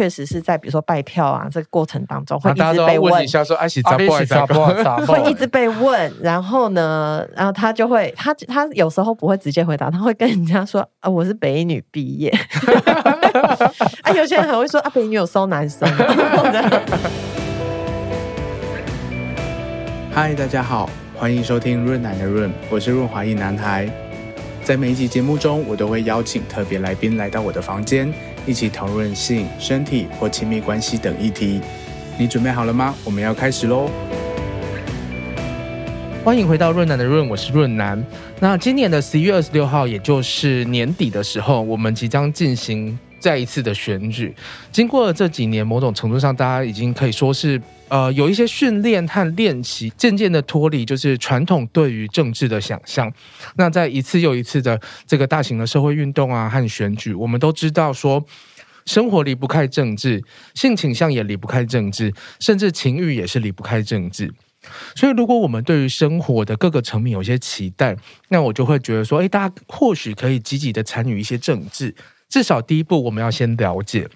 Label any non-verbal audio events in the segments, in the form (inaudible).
确实是在比如说拜票啊这个过程当中会一直被问，问一下说阿喜咋不咋不，会一直被问，然后呢，然后他就会他他有时候不会直接回答，他会跟人家说啊我是北女毕业，(laughs) 啊有些人还会说啊北女有收男生。(laughs) 嗨，大家好，欢迎收听润男的润，我是润滑一男孩。在每一集节目中，我都会邀请特别来宾来到我的房间，一起讨论性、身体或亲密关系等议题。你准备好了吗？我们要开始喽！欢迎回到润南的润，我是润南。那今年的十一月二十六号，也就是年底的时候，我们即将进行再一次的选举。经过了这几年，某种程度上，大家已经可以说是。呃，有一些训练和练习，渐渐的脱离就是传统对于政治的想象。那在一次又一次的这个大型的社会运动啊和选举，我们都知道说，生活离不开政治，性倾向也离不开政治，甚至情欲也是离不开政治。所以，如果我们对于生活的各个层面有些期待，那我就会觉得说，诶，大家或许可以积极的参与一些政治。至少第一步，我们要先了解。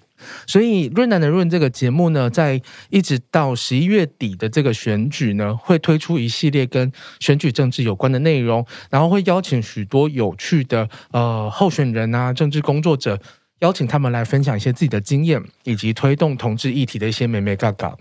所以，润男的润这个节目呢，在一直到十一月底的这个选举呢，会推出一系列跟选举政治有关的内容，然后会邀请许多有趣的呃候选人啊、政治工作者，邀请他们来分享一些自己的经验，以及推动同志议题的一些美眉嘎嘎。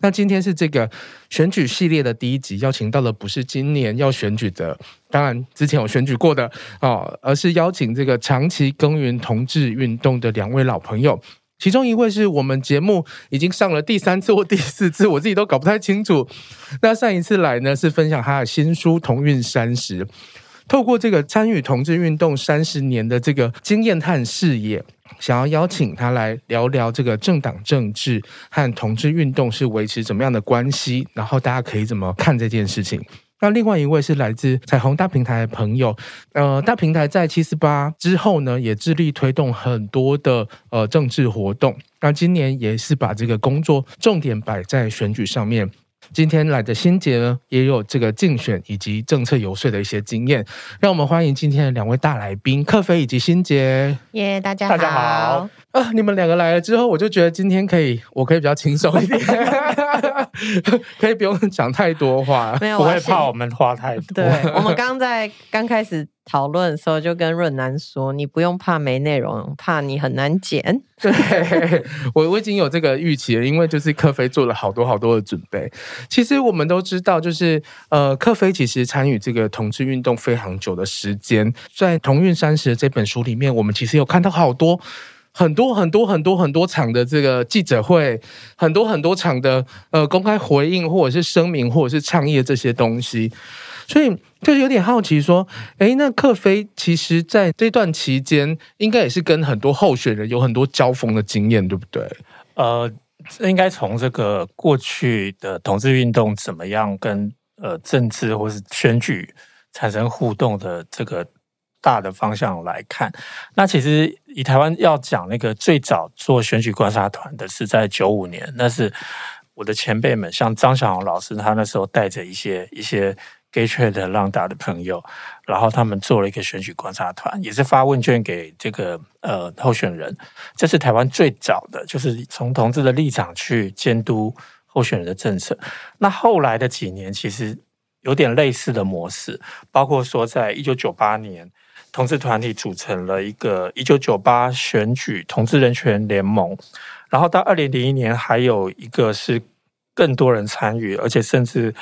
那今天是这个选举系列的第一集，邀请到的不是今年要选举的，当然之前有选举过的哦，而是邀请这个长期耕耘同志运动的两位老朋友。其中一位是我们节目已经上了第三次或第四次，我自己都搞不太清楚。那上一次来呢，是分享他的新书《同运三十》，透过这个参与同志运动三十年的这个经验和视野，想要邀请他来聊聊这个政党政治和同志运动是维持怎么样的关系，然后大家可以怎么看这件事情。那另外一位是来自彩虹大平台的朋友，呃，大平台在七四八之后呢，也致力推动很多的呃政治活动。那今年也是把这个工作重点摆在选举上面。今天来的新杰呢，也有这个竞选以及政策游说的一些经验。让我们欢迎今天的两位大来宾，克菲以及新杰。耶，大家好，大家好。啊，你们两个来了之后，我就觉得今天可以，我可以比较轻松一点。(laughs) 可以不用讲太多话，没有，不会怕我们话太多。对，我们刚在刚开始讨论的时候，就跟润南说，你不用怕没内容，怕你很难剪。(laughs) 对，我我已经有这个预期了，因为就是克菲做了好多好多的准备。其实我们都知道，就是呃，克菲其实参与这个同志运动非常久的时间，在《同运三十》这本书里面，我们其实有看到好多。很多很多很多很多场的这个记者会，很多很多场的呃公开回应，或者是声明，或者是倡议的这些东西，所以就是有点好奇说，诶，那克菲其实在这段期间，应该也是跟很多候选人有很多交锋的经验，对不对？呃，应该从这个过去的同志运动怎么样跟呃政治或是选举产生互动的这个。大的方向来看，那其实以台湾要讲那个最早做选举观察团的是在九五年，那是我的前辈们，像张小红老师，他那时候带着一些一些 gay trade 的浪达的朋友，然后他们做了一个选举观察团，也是发问卷给这个呃候选人，这是台湾最早的，就是从同志的立场去监督候选人的政策。那后来的几年，其实有点类似的模式，包括说在一九九八年。同志团体组成了一个一九九八选举同志人权联盟，然后到二零零一年还有一个是更多人参与，而且甚至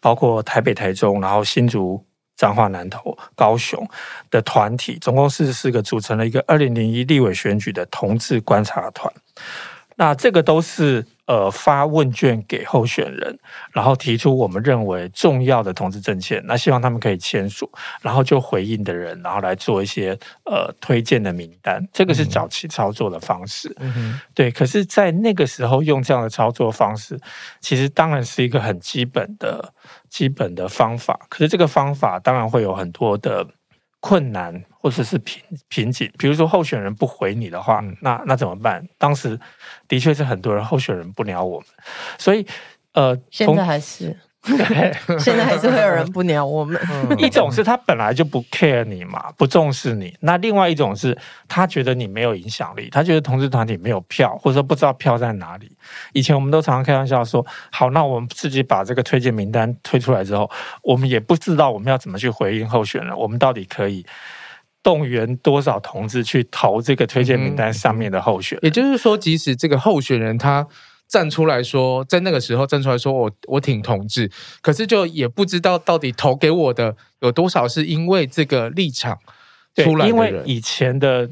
包括台北、台中，然后新竹、彰化、南投、高雄的团体，总共四十四个，组成了一个二零零一立委选举的同志观察团。那这个都是。呃，发问卷给候选人，然后提出我们认为重要的同志政见，那希望他们可以签署，然后就回应的人，然后来做一些呃推荐的名单。这个是早期操作的方式，嗯，对。可是，在那个时候用这样的操作方式，其实当然是一个很基本的基本的方法。可是，这个方法当然会有很多的困难。或者是瓶瓶颈，比如说候选人不回你的话，那那怎么办？当时的确是很多人候选人不鸟我们，所以呃，现在还是 (laughs) 现在还是会有人不鸟我们。一种是他本来就不 care 你嘛，不重视你；那另外一种是他觉得你没有影响力，他觉得同志团体没有票，或者说不知道票在哪里。以前我们都常常开玩笑说：“好，那我们自己把这个推荐名单推出来之后，我们也不知道我们要怎么去回应候选人，我们到底可以。”动员多少同志去投这个推荐名单上面的候选人？也就是说，即使这个候选人他站出来说，在那个时候站出来说我我挺同志，可是就也不知道到底投给我的有多少是因为这个立场出来的。因为以前的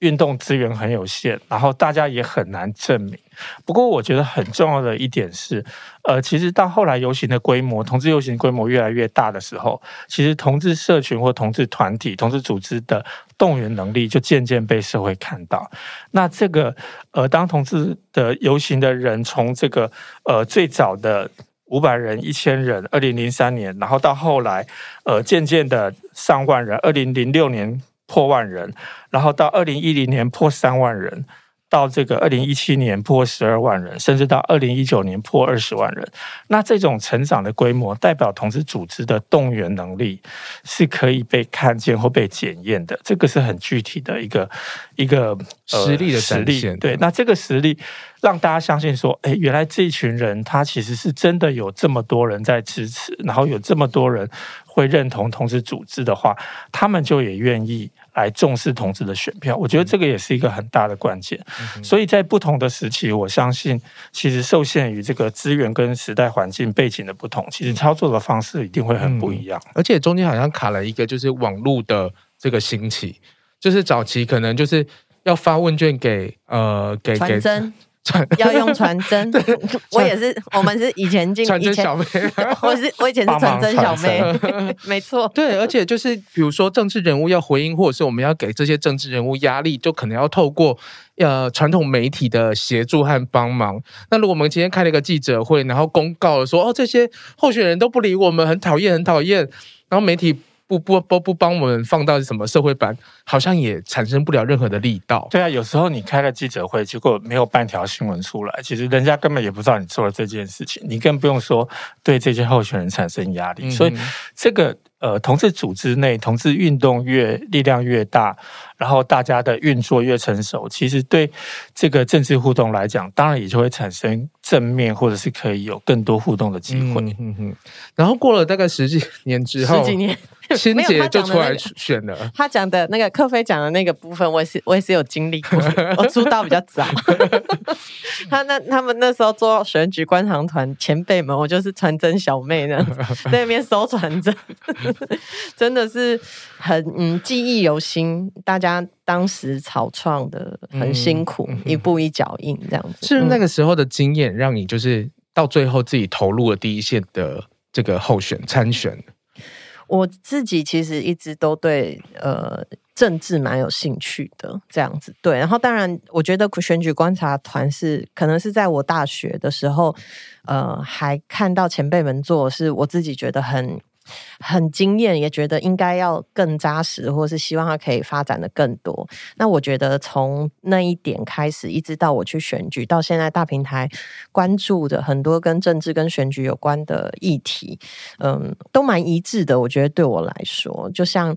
运动资源很有限，然后大家也很难证明。不过，我觉得很重要的一点是，呃，其实到后来游行的规模，同志游行规模越来越大的时候，其实同志社群或同志团体、同志组织的动员能力就渐渐被社会看到。那这个，呃，当同志的游行的人从这个，呃，最早的五百人、一千人，二零零三年，然后到后来，呃，渐渐的上万人，二零零六年破万人，然后到二零一零年破三万人。到这个二零一七年破十二万人，甚至到二零一九年破二十万人，那这种成长的规模，代表同志组织的动员能力是可以被看见或被检验的。这个是很具体的一个一个、呃、实力的实力。对，那这个实力让大家相信说，哎，原来这一群人他其实是真的有这么多人在支持，然后有这么多人会认同同志组织的话，他们就也愿意。来重视同志的选票，我觉得这个也是一个很大的关键。所以在不同的时期，我相信其实受限于这个资源跟时代环境背景的不同，其实操作的方式一定会很不一样。而且中间好像卡了一个，就是网络的这个兴起，就是早期可能就是要发问卷给呃给给。要用传真 (laughs) (laughs) 我也是，我们是以前进，传真小妹，(laughs) 我是我以前是传真小妹，没错，对，而且就是比如说政治人物要回应，或者是我们要给这些政治人物压力，就可能要透过呃传统媒体的协助和帮忙。那如果我们今天开了一个记者会，然后公告了说哦这些候选人都不理我们，很讨厌，很讨厌，然后媒体。不不不不帮我们放到什么社会版，好像也产生不了任何的力道。对啊，有时候你开了记者会，结果没有半条新闻出来，其实人家根本也不知道你做了这件事情，你更不用说对这些候选人产生压力。嗯、所以这个。呃，同志组织内，同志运动越力量越大，然后大家的运作越成熟，其实对这个政治互动来讲，当然也就会产生正面，或者是可以有更多互动的机会。嗯嗯嗯。然后过了大概十几年之后，十几年，(laughs) 欣洁就出来选了。他讲的那个克菲讲的那个部分，我也是我也是有经历过，(laughs) 我出道比较早。(laughs) 他那他们那时候做选举观察团前辈们，我就是传真小妹那样子，在那边收传真。真的是很嗯，记忆犹新。大家当时草创的很辛苦，嗯、一步一脚印这样子。是那个时候的经验，让你就是到最后自己投入了第一线的这个候选参选。我自己其实一直都对呃政治蛮有兴趣的，这样子对。然后当然，我觉得选举观察团是可能是在我大学的时候，呃，还看到前辈们做，是我自己觉得很。很惊艳，也觉得应该要更扎实，或是希望它可以发展的更多。那我觉得从那一点开始，一直到我去选举，到现在大平台关注的很多跟政治、跟选举有关的议题，嗯，都蛮一致的。我觉得对我来说，就像。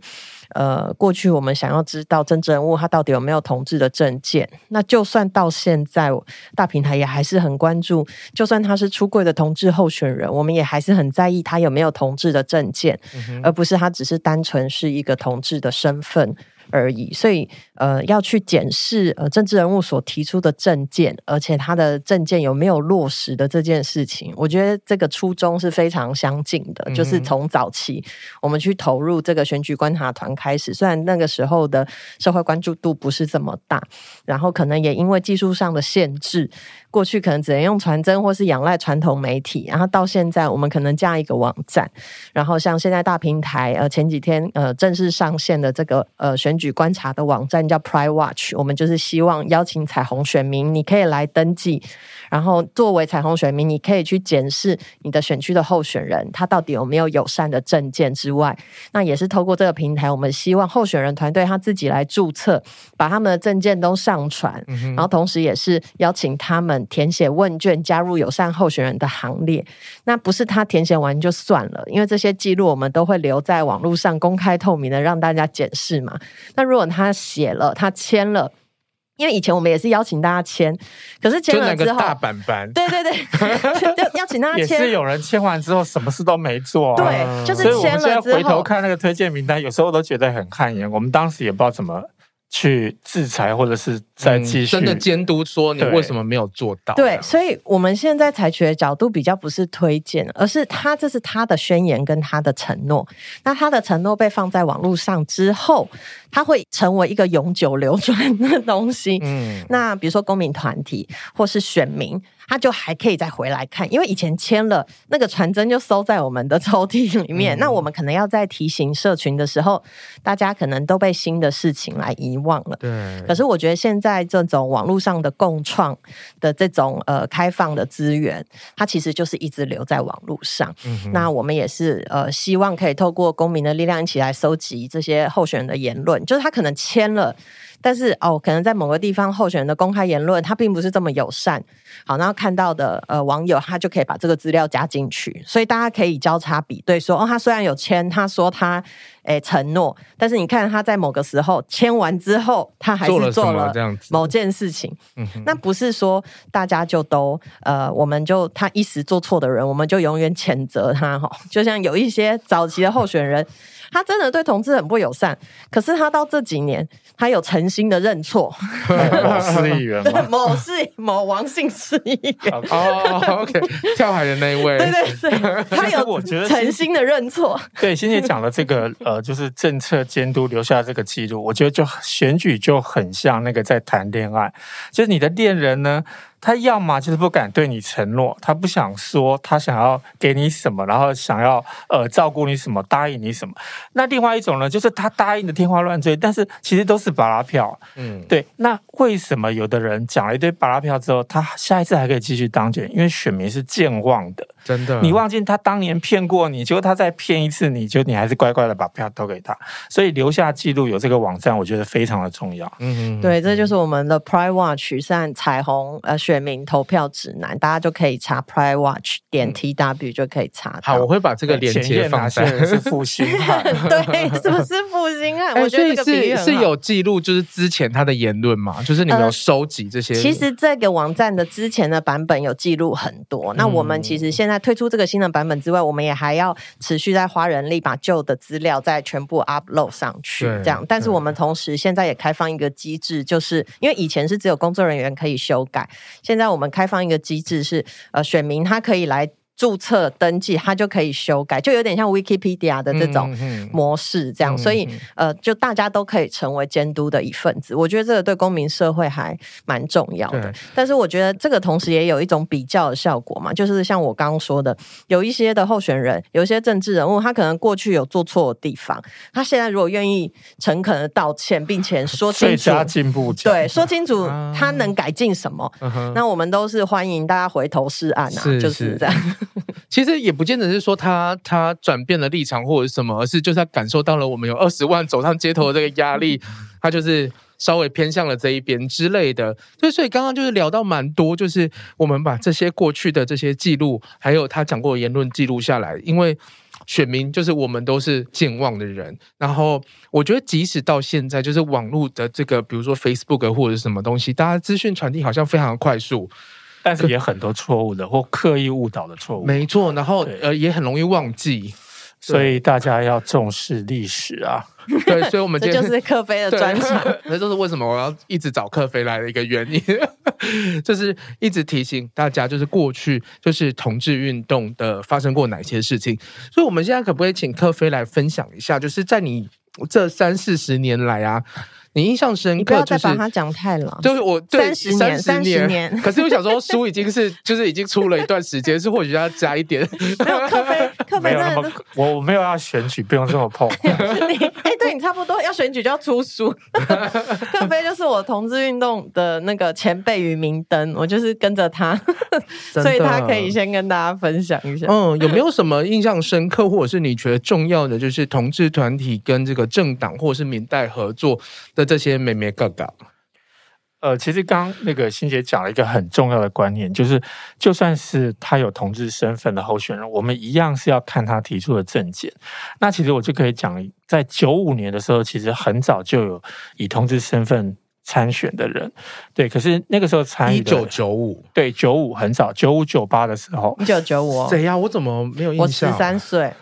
呃，过去我们想要知道政治人物他到底有没有同志的证件，那就算到现在大平台也还是很关注，就算他是出柜的同志候选人，我们也还是很在意他有没有同志的证件，嗯、而不是他只是单纯是一个同志的身份。而已，所以呃，要去检视呃政治人物所提出的政见，而且他的政见有没有落实的这件事情，我觉得这个初衷是非常相近的。嗯、就是从早期我们去投入这个选举观察团开始，虽然那个时候的社会关注度不是这么大，然后可能也因为技术上的限制。过去可能只能用传真或是仰赖传统媒体，然后到现在我们可能加一个网站，然后像现在大平台呃前几天呃正式上线的这个呃选举观察的网站叫 Pride Watch，我们就是希望邀请彩虹选民，你可以来登记，然后作为彩虹选民，你可以去检视你的选区的候选人他到底有没有友善的证件之外，那也是透过这个平台，我们希望候选人团队他自己来注册，把他们的证件都上传，然后同时也是邀请他们。填写问卷，加入友善候选人的行列。那不是他填写完就算了，因为这些记录我们都会留在网络上，公开透明的让大家检视嘛。那如果他写了，他签了。因为以前我们也是邀请大家签，可是签了之后，大板板，对对对，就邀请大家 (laughs) 签，也是有人签完之后什么事都没做，啊，对，就是签了之后，回头看那个推荐名单，有时候都觉得很汗颜。我们当时也不知道怎么。去制裁，或者是再继续、嗯、真的监督，说你为什么没有做到？对，所以我们现在采取的角度比较不是推荐，而是他这是他的宣言跟他的承诺。那他的承诺被放在网络上之后，他会成为一个永久流传的东西。嗯，那比如说公民团体或是选民。他就还可以再回来看，因为以前签了那个传真就收在我们的抽屉里面，嗯、那我们可能要在提醒社群的时候，大家可能都被新的事情来遗忘了。对。可是我觉得现在这种网络上的共创的这种呃开放的资源，它其实就是一直留在网络上。嗯、那我们也是呃希望可以透过公民的力量一起来收集这些候选人的言论，就是他可能签了。但是哦，可能在某个地方候选人的公开言论，他并不是这么友善。好，然后看到的呃网友，他就可以把这个资料加进去，所以大家可以交叉比对说，说哦，他虽然有签，他说他诶承诺，但是你看他在某个时候签完之后，他还是做了某件事情。嗯，那不是说大家就都呃，我们就他一时做错的人，我们就永远谴责他哈。就像有一些早期的候选人。他真的对同志很不友善，可是他到这几年，他有诚心的认错。(laughs) 某市议员吗？(laughs) 某市某王姓市议员。哦，OK，跳海的那一位。对 (laughs) 对对，他有我觉得诚心的认错。对，欣姐讲的这个呃，就是政策监督留下这个记录，我觉得就选举就很像那个在谈恋爱，就是你的恋人呢。他要么就是不敢对你承诺，他不想说他想要给你什么，然后想要呃照顾你什么，答应你什么。那另外一种呢，就是他答应的天花乱坠，但是其实都是巴拉票。嗯，对。那为什么有的人讲了一堆巴拉票之后，他下一次还可以继续当选？因为选民是健忘的。真的，你忘记他当年骗过你，结果他再骗一次你，就你还是乖乖的把票投给他。所以留下记录有这个网站，我觉得非常的重要。嗯嗯，对，这就是我们的 Pride Watch 上彩虹呃选民投票指南，大家就可以查 Pride Watch 点 T W 就可以查。好，我会把这个链接放在。是复兴汉，(laughs) 对，是不是复兴汉？我觉得这个比喻是是有记录，就是之前他的言论嘛，就是你们有收集这些。其实这个网站的之前的版本有记录很多。那我们其实现在。推出这个新的版本之外，我们也还要持续在花人力把旧的资料再全部 upload 上去，这样。但是我们同时现在也开放一个机制，就是因为以前是只有工作人员可以修改，现在我们开放一个机制是，呃，选民他可以来。注册登记，它就可以修改，就有点像 Wikipedia 的这种模式，这样，所以呃，就大家都可以成为监督的一份子。我觉得这个对公民社会还蛮重要的。但是我觉得这个同时也有一种比较的效果嘛，就是像我刚刚说的，有一些的候选人，有一些政治人物，他可能过去有做错的地方，他现在如果愿意诚恳的道歉，并且说清楚，对，说清楚他能改进什么，啊、那我们都是欢迎大家回头是岸啊，是就是这样。其实也不见得是说他他转变了立场或者什么，而是就是他感受到了我们有二十万走上街头的这个压力，他就是稍微偏向了这一边之类的。所以所以刚刚就是聊到蛮多，就是我们把这些过去的这些记录，还有他讲过的言论记录下来，因为选民就是我们都是健忘的人。然后我觉得即使到现在，就是网络的这个，比如说 Facebook 或者是什么东西，大家资讯传递好像非常快速。但是也很多错误的或刻意误导的错误，没错。然后呃，也很容易忘记，所以大家要重视历史啊。对，所以我们今天这就是克菲的专场。(laughs) 那就是为什么我要一直找克菲来的一个原因，(laughs) 就是一直提醒大家，就是过去就是同志运动的发生过哪些事情。所以我们现在可不可以请克菲来分享一下，就是在你这三四十年来啊。你印象深刻，就是，你不要再把它讲太老。就是我三十年，三十年。(laughs) 可是我想说，书已经是 (laughs) 就是已经出了一段时间，是或许要加一点。没有克菲，(laughs) 克菲那么我我没有要选举，不用这么碰。你哎，对你差不多要选举就要出书。克菲就是我同志运动的那个前辈与明灯，我就是跟着他，所以他可以先跟大家分享一下。嗯，有没有什么印象深刻，或者是你觉得重要的，就是同志团体跟这个政党或者是明代合作的？这些妹妹哥哥，呃，其实刚刚那个欣姐讲了一个很重要的观念，就是就算是他有同志身份的候选人，我们一样是要看他提出的政见。那其实我就可以讲，在九五年的时候，其实很早就有以同志身份参选的人，对。可是那个时候参与一九九五，对，九五很早，九五九八的时候，一九九五，谁呀？我怎么没有印象？我十三岁。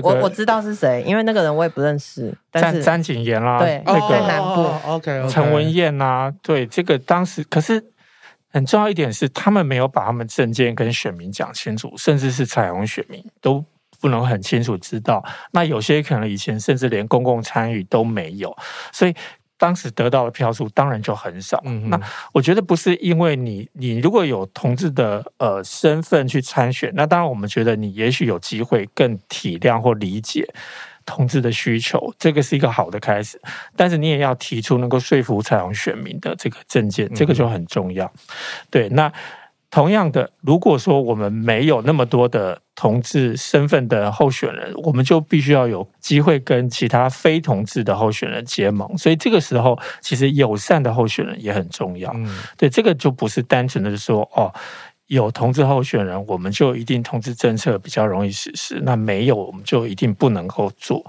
我我知道是谁，因为那个人我也不认识。詹詹景炎啦，对，那个在南部。OK，陈文燕呐，对，这个当时可是很重要一点是，他们没有把他们证件跟选民讲清楚，甚至是彩虹选民都不能很清楚知道。那有些可能以前甚至连公共参与都没有，所以。当时得到的票数当然就很少。嗯、那我觉得不是因为你，你如果有同志的呃身份去参选，那当然我们觉得你也许有机会更体谅或理解同志的需求，这个是一个好的开始。但是你也要提出能够说服彩虹选民的这个政见，这个就很重要。嗯、对，那。同样的，如果说我们没有那么多的同志身份的候选人，我们就必须要有机会跟其他非同志的候选人结盟。所以这个时候，其实友善的候选人也很重要。嗯，对，这个就不是单纯的说哦。有同志候选人，我们就一定同志政策比较容易实施；那没有，我们就一定不能够做。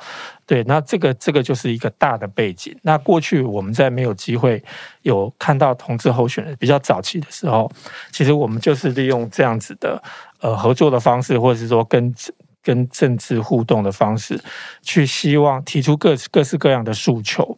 对，那这个这个就是一个大的背景。那过去我们在没有机会有看到同志候选人比较早期的时候，其实我们就是利用这样子的呃合作的方式，或者是说跟跟政治互动的方式，去希望提出各各式各样的诉求。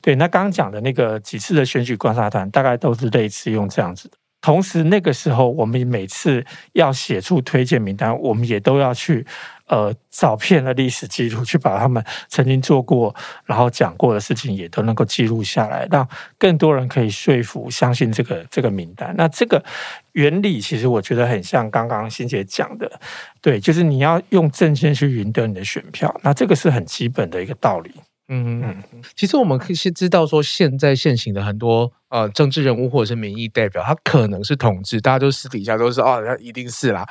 对，那刚刚讲的那个几次的选举观察团，大概都是类似用这样子的。同时，那个时候我们每次要写出推荐名单，我们也都要去呃照片的历史记录，去把他们曾经做过然后讲过的事情也都能够记录下来，让更多人可以说服、相信这个这个名单。那这个原理其实我觉得很像刚刚欣姐讲的，对，就是你要用政见去赢得你的选票，那这个是很基本的一个道理。嗯嗯，其实我们可以先知道说，现在现行的很多呃政治人物或者是民意代表，他可能是同志，大家都私底下都是哦，他一定是啦。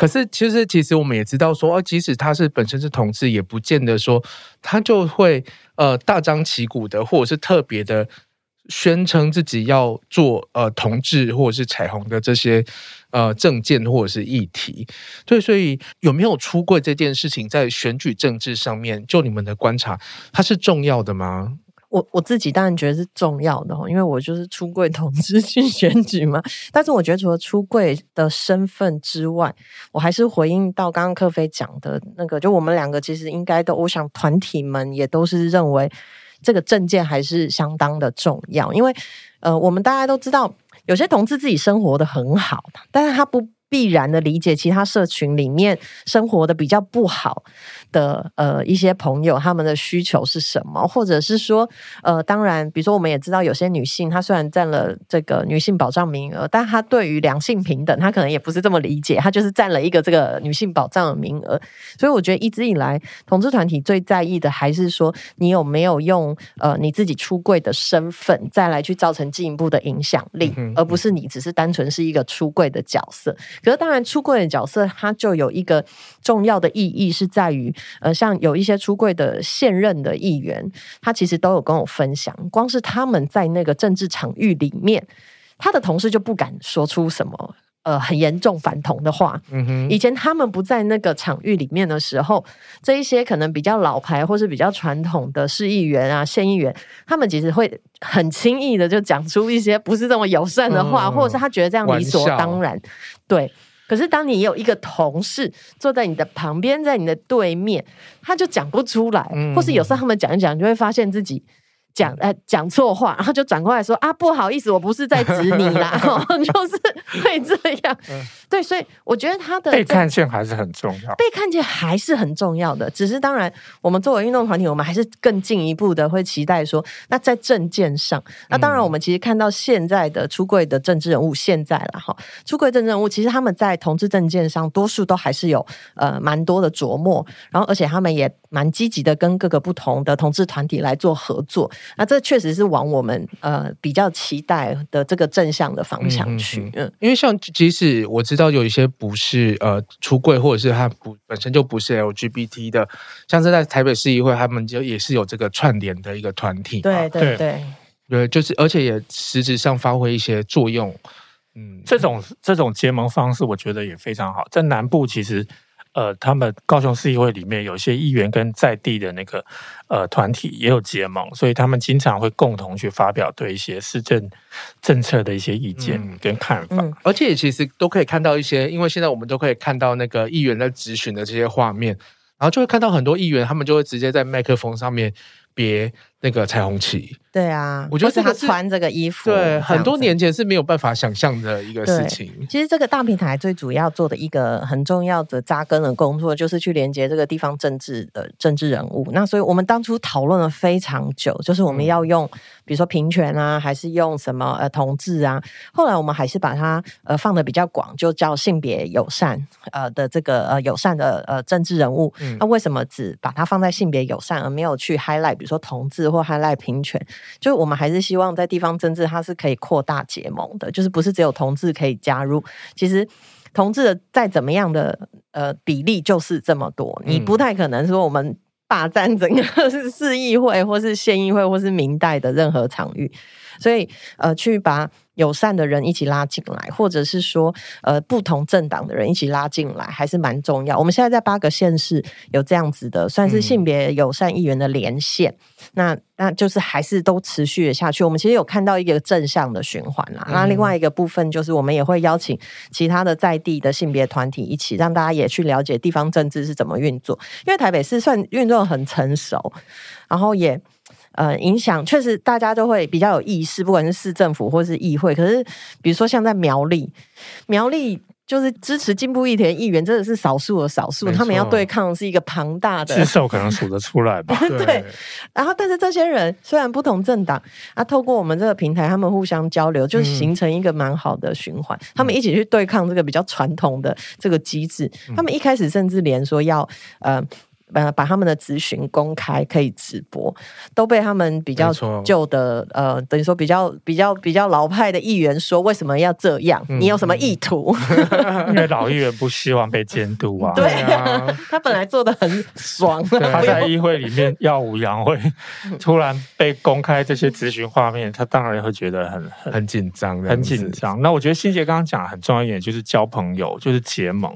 可是其实其实我们也知道说，哦，即使他是本身是同志，也不见得说他就会呃大张旗鼓的，或者是特别的。宣称自己要做呃同志或者是彩虹的这些呃政见或者是议题，对，所以有没有出柜这件事情在选举政治上面，就你们的观察，它是重要的吗？我我自己当然觉得是重要的，因为我就是出柜同志去 (laughs) 选举嘛。但是我觉得除了出柜的身份之外，我还是回应到刚刚克菲讲的那个，就我们两个其实应该都，我想团体们也都是认为。这个证件还是相当的重要，因为呃，我们大家都知道，有些同志自己生活得很好，但是他不必然的理解其他社群里面生活的比较不好的呃一些朋友，他们的需求是什么，或者是说呃，当然，比如说我们也知道有些女性，她虽然占了这个女性保障名额，但她对于两性平等，她可能也不是这么理解，她就是占了一个这个女性保障的名额。所以我觉得一直以来，同志团体最在意的还是说你有没有用呃你自己出柜的身份再来去造成进一步的影响力，而不是你只是单纯是一个出柜的角色。可是，当然，出柜的角色，它就有一个重要的意义，是在于，呃，像有一些出柜的现任的议员，他其实都有跟我分享，光是他们在那个政治场域里面，他的同事就不敢说出什么。呃，很严重反同的话，嗯哼，以前他们不在那个场域里面的时候，这一些可能比较老牌或是比较传统的市议员啊、县议员，他们其实会很轻易的就讲出一些不是这么友善的话，嗯、或者是他觉得这样理所当然。对，可是当你有一个同事坐在你的旁边，在你的对面，他就讲不出来，嗯、或是有时候他们讲一讲，就会发现自己。讲呃讲错话，然后就转过来说啊，不好意思，我不是在指你啦，(laughs) 就是会这样。嗯、对，所以我觉得他的被看见还是很重要，被看见还是很重要的。只是当然，我们作为运动团体，我们还是更进一步的会期待说，那在政见上，那当然我们其实看到现在的出柜的政治人物，现在了哈，出柜政治人物其实他们在同志政见上，多数都还是有呃蛮多的琢磨，然后而且他们也蛮积极的跟各个不同的同志团体来做合作。那这确实是往我们呃比较期待的这个正向的方向去，嗯，嗯，因为像即使我知道有一些不是呃出柜，或者是他不本身就不是 LGBT 的，像是在台北市议会，他们就也是有这个串联的一个团体，对对对，对，就是而且也实质上发挥一些作用。嗯，这种这种结盟方式，我觉得也非常好。在南部，其实呃，他们高雄市议会里面有些议员跟在地的那个呃团体也有结盟，所以他们经常会共同去发表对一些市政政策的一些意见跟看法。嗯嗯、而且其实都可以看到一些，因为现在我们都可以看到那个议员在质询的这些画面，然后就会看到很多议员，他们就会直接在麦克风上面别那个彩虹旗。对啊，我觉得他穿这个衣服，对，很多年前是没有办法想象的一个事情。其实这个大平台最主要做的一个很重要的扎根的工作，就是去连接这个地方政治的政治人物。那所以我们当初讨论了非常久，就是我们要用，嗯、比如说平权啊，还是用什么呃同志啊。后来我们还是把它呃放的比较广，就叫性别友善呃的这个呃友善的呃政治人物。嗯、那为什么只把它放在性别友善，而没有去 highlight 比如说同志或 highlight 平权？就我们还是希望在地方政治，它是可以扩大结盟的，就是不是只有同志可以加入。其实同志的再怎么样的呃比例就是这么多，你不太可能说我们霸占整个 (laughs) 是市议会或是县议会或是明代的任何场域，所以呃去把。友善的人一起拉进来，或者是说，呃，不同政党的人一起拉进来，还是蛮重要。我们现在在八个县市有这样子的，算是性别友善议员的连线。嗯、那那就是还是都持续了下去。我们其实有看到一个正向的循环啦。嗯、那另外一个部分就是，我们也会邀请其他的在地的性别团体一起，让大家也去了解地方政治是怎么运作。因为台北市算运作很成熟，然后也。呃，影响确实大家都会比较有意识，不管是市政府或是议会。可是，比如说像在苗栗，苗栗就是支持进步议题的议员真的是少数的少数，他们要对抗是一个庞大的，至少可能数得出来吧？(laughs) 对。对然后，但是这些人虽然不同政党啊，透过我们这个平台，他们互相交流，就形成一个蛮好的循环。嗯、他们一起去对抗这个比较传统的这个机制。嗯、他们一开始甚至连说要呃。把把他们的咨询公开可以直播，都被他们比较旧的呃，等于说比较比较比较老派的议员说，为什么要这样？嗯、你有什么意图？(laughs) 因为老议员不希望被监督啊。对啊，他本来做的很爽，对他在议会里面耀武扬威，突然被公开这些咨询画面，他当然会觉得很很很紧张，很紧张。那我觉得欣姐刚刚讲的很重要一点，就是交朋友，就是结盟，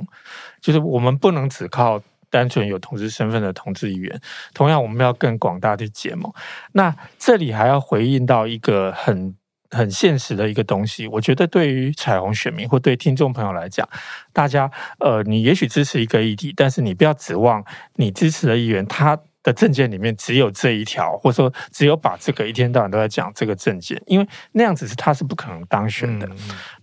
就是我们不能只靠。单纯有同志身份的同志议员，同样我们要更广大的结盟。那这里还要回应到一个很很现实的一个东西，我觉得对于彩虹选民或对听众朋友来讲，大家呃，你也许支持一个议题，但是你不要指望你支持的议员他。的证件里面只有这一条，或者说只有把这个一天到晚都在讲这个证件，因为那样子是他是不可能当选的。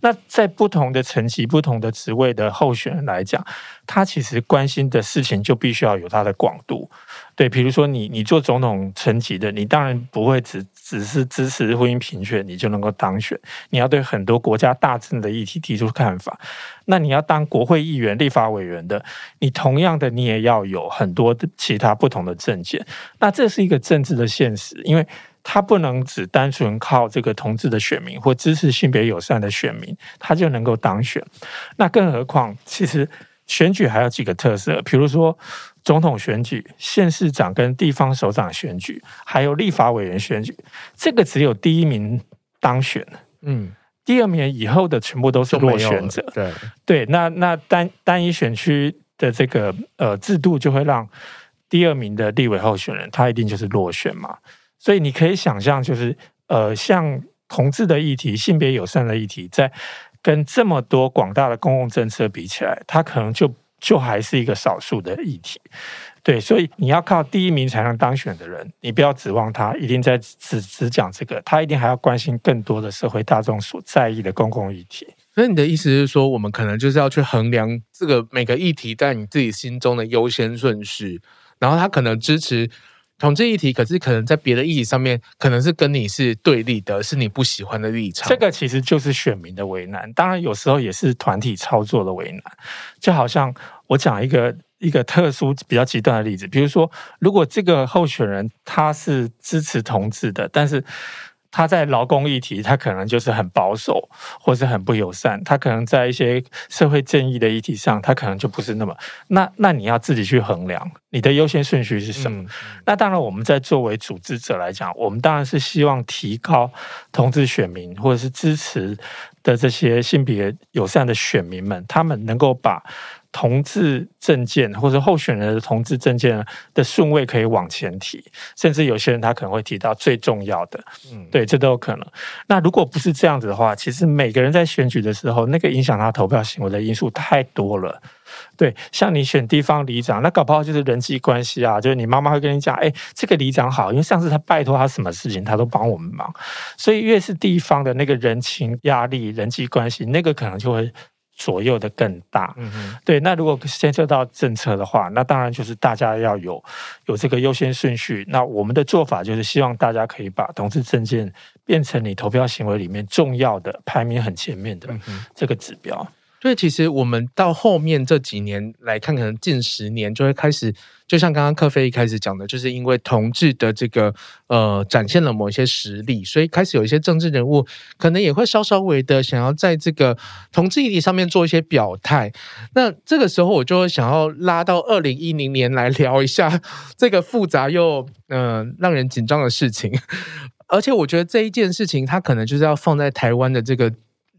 那在不同的层级、不同的职位的候选人来讲，他其实关心的事情就必须要有他的广度。对，比如说你你做总统层级的，你当然不会只只是支持婚姻平权，你就能够当选。你要对很多国家大政的议题提出看法。那你要当国会议员、立法委员的，你同样的你也要有很多的其他不同的政见。那这是一个政治的现实，因为他不能只单纯靠这个同志的选民或支持性别友善的选民，他就能够当选。那更何况，其实选举还有几个特色，比如说。总统选举、县市长跟地方首长选举，还有立法委员选举，这个只有第一名当选，嗯，第二名以后的全部都是落选者。对对，那那单单一选区的这个呃制度，就会让第二名的立委候选人他一定就是落选嘛。所以你可以想象，就是呃，像同志的议题、性别友善的议题，在跟这么多广大的公共政策比起来，他可能就。就还是一个少数的议题，对，所以你要靠第一名才能当选的人，你不要指望他一定在只只讲这个，他一定还要关心更多的社会大众所在意的公共议题。所以你的意思是说，我们可能就是要去衡量这个每个议题在你自己心中的优先顺序，然后他可能支持同志议题，可是可能在别的议题上面，可能是跟你是对立的，是你不喜欢的立场。这个其实就是选民的为难，当然有时候也是团体操作的为难，就好像。我讲一个一个特殊比较极端的例子，比如说，如果这个候选人他是支持同志的，但是他在劳工议题，他可能就是很保守，或是很不友善。他可能在一些社会正义的议题上，他可能就不是那么。那那你要自己去衡量你的优先顺序是什么。嗯、那当然，我们在作为组织者来讲，我们当然是希望提高同志选民或者是支持的这些性别友善的选民们，他们能够把。同志证件或者候选人的同志证件的顺位可以往前提，甚至有些人他可能会提到最重要的，嗯，对，这都有可能。那如果不是这样子的话，其实每个人在选举的时候，那个影响他投票行为的因素太多了。对，像你选地方里长，那搞不好就是人际关系啊，就是你妈妈会跟你讲，哎，这个里长好，因为上次他拜托他什么事情，他都帮我们忙，所以越是地方的那个人情压力、人际关系，那个可能就会。左右的更大，嗯哼，对。那如果牵涉到政策的话，那当然就是大家要有有这个优先顺序。那我们的做法就是希望大家可以把同志证件变成你投票行为里面重要的、排名很前面的这个指标。所以其实我们到后面这几年来看，可能近十年就会开始，就像刚刚克菲一开始讲的，就是因为同志的这个呃展现了某一些实力，所以开始有一些政治人物可能也会稍稍微的想要在这个同志议题上面做一些表态。那这个时候我就会想要拉到二零一零年来聊一下这个复杂又嗯、让人紧张的事情，(laughs) 而且我觉得这一件事情它可能就是要放在台湾的这个。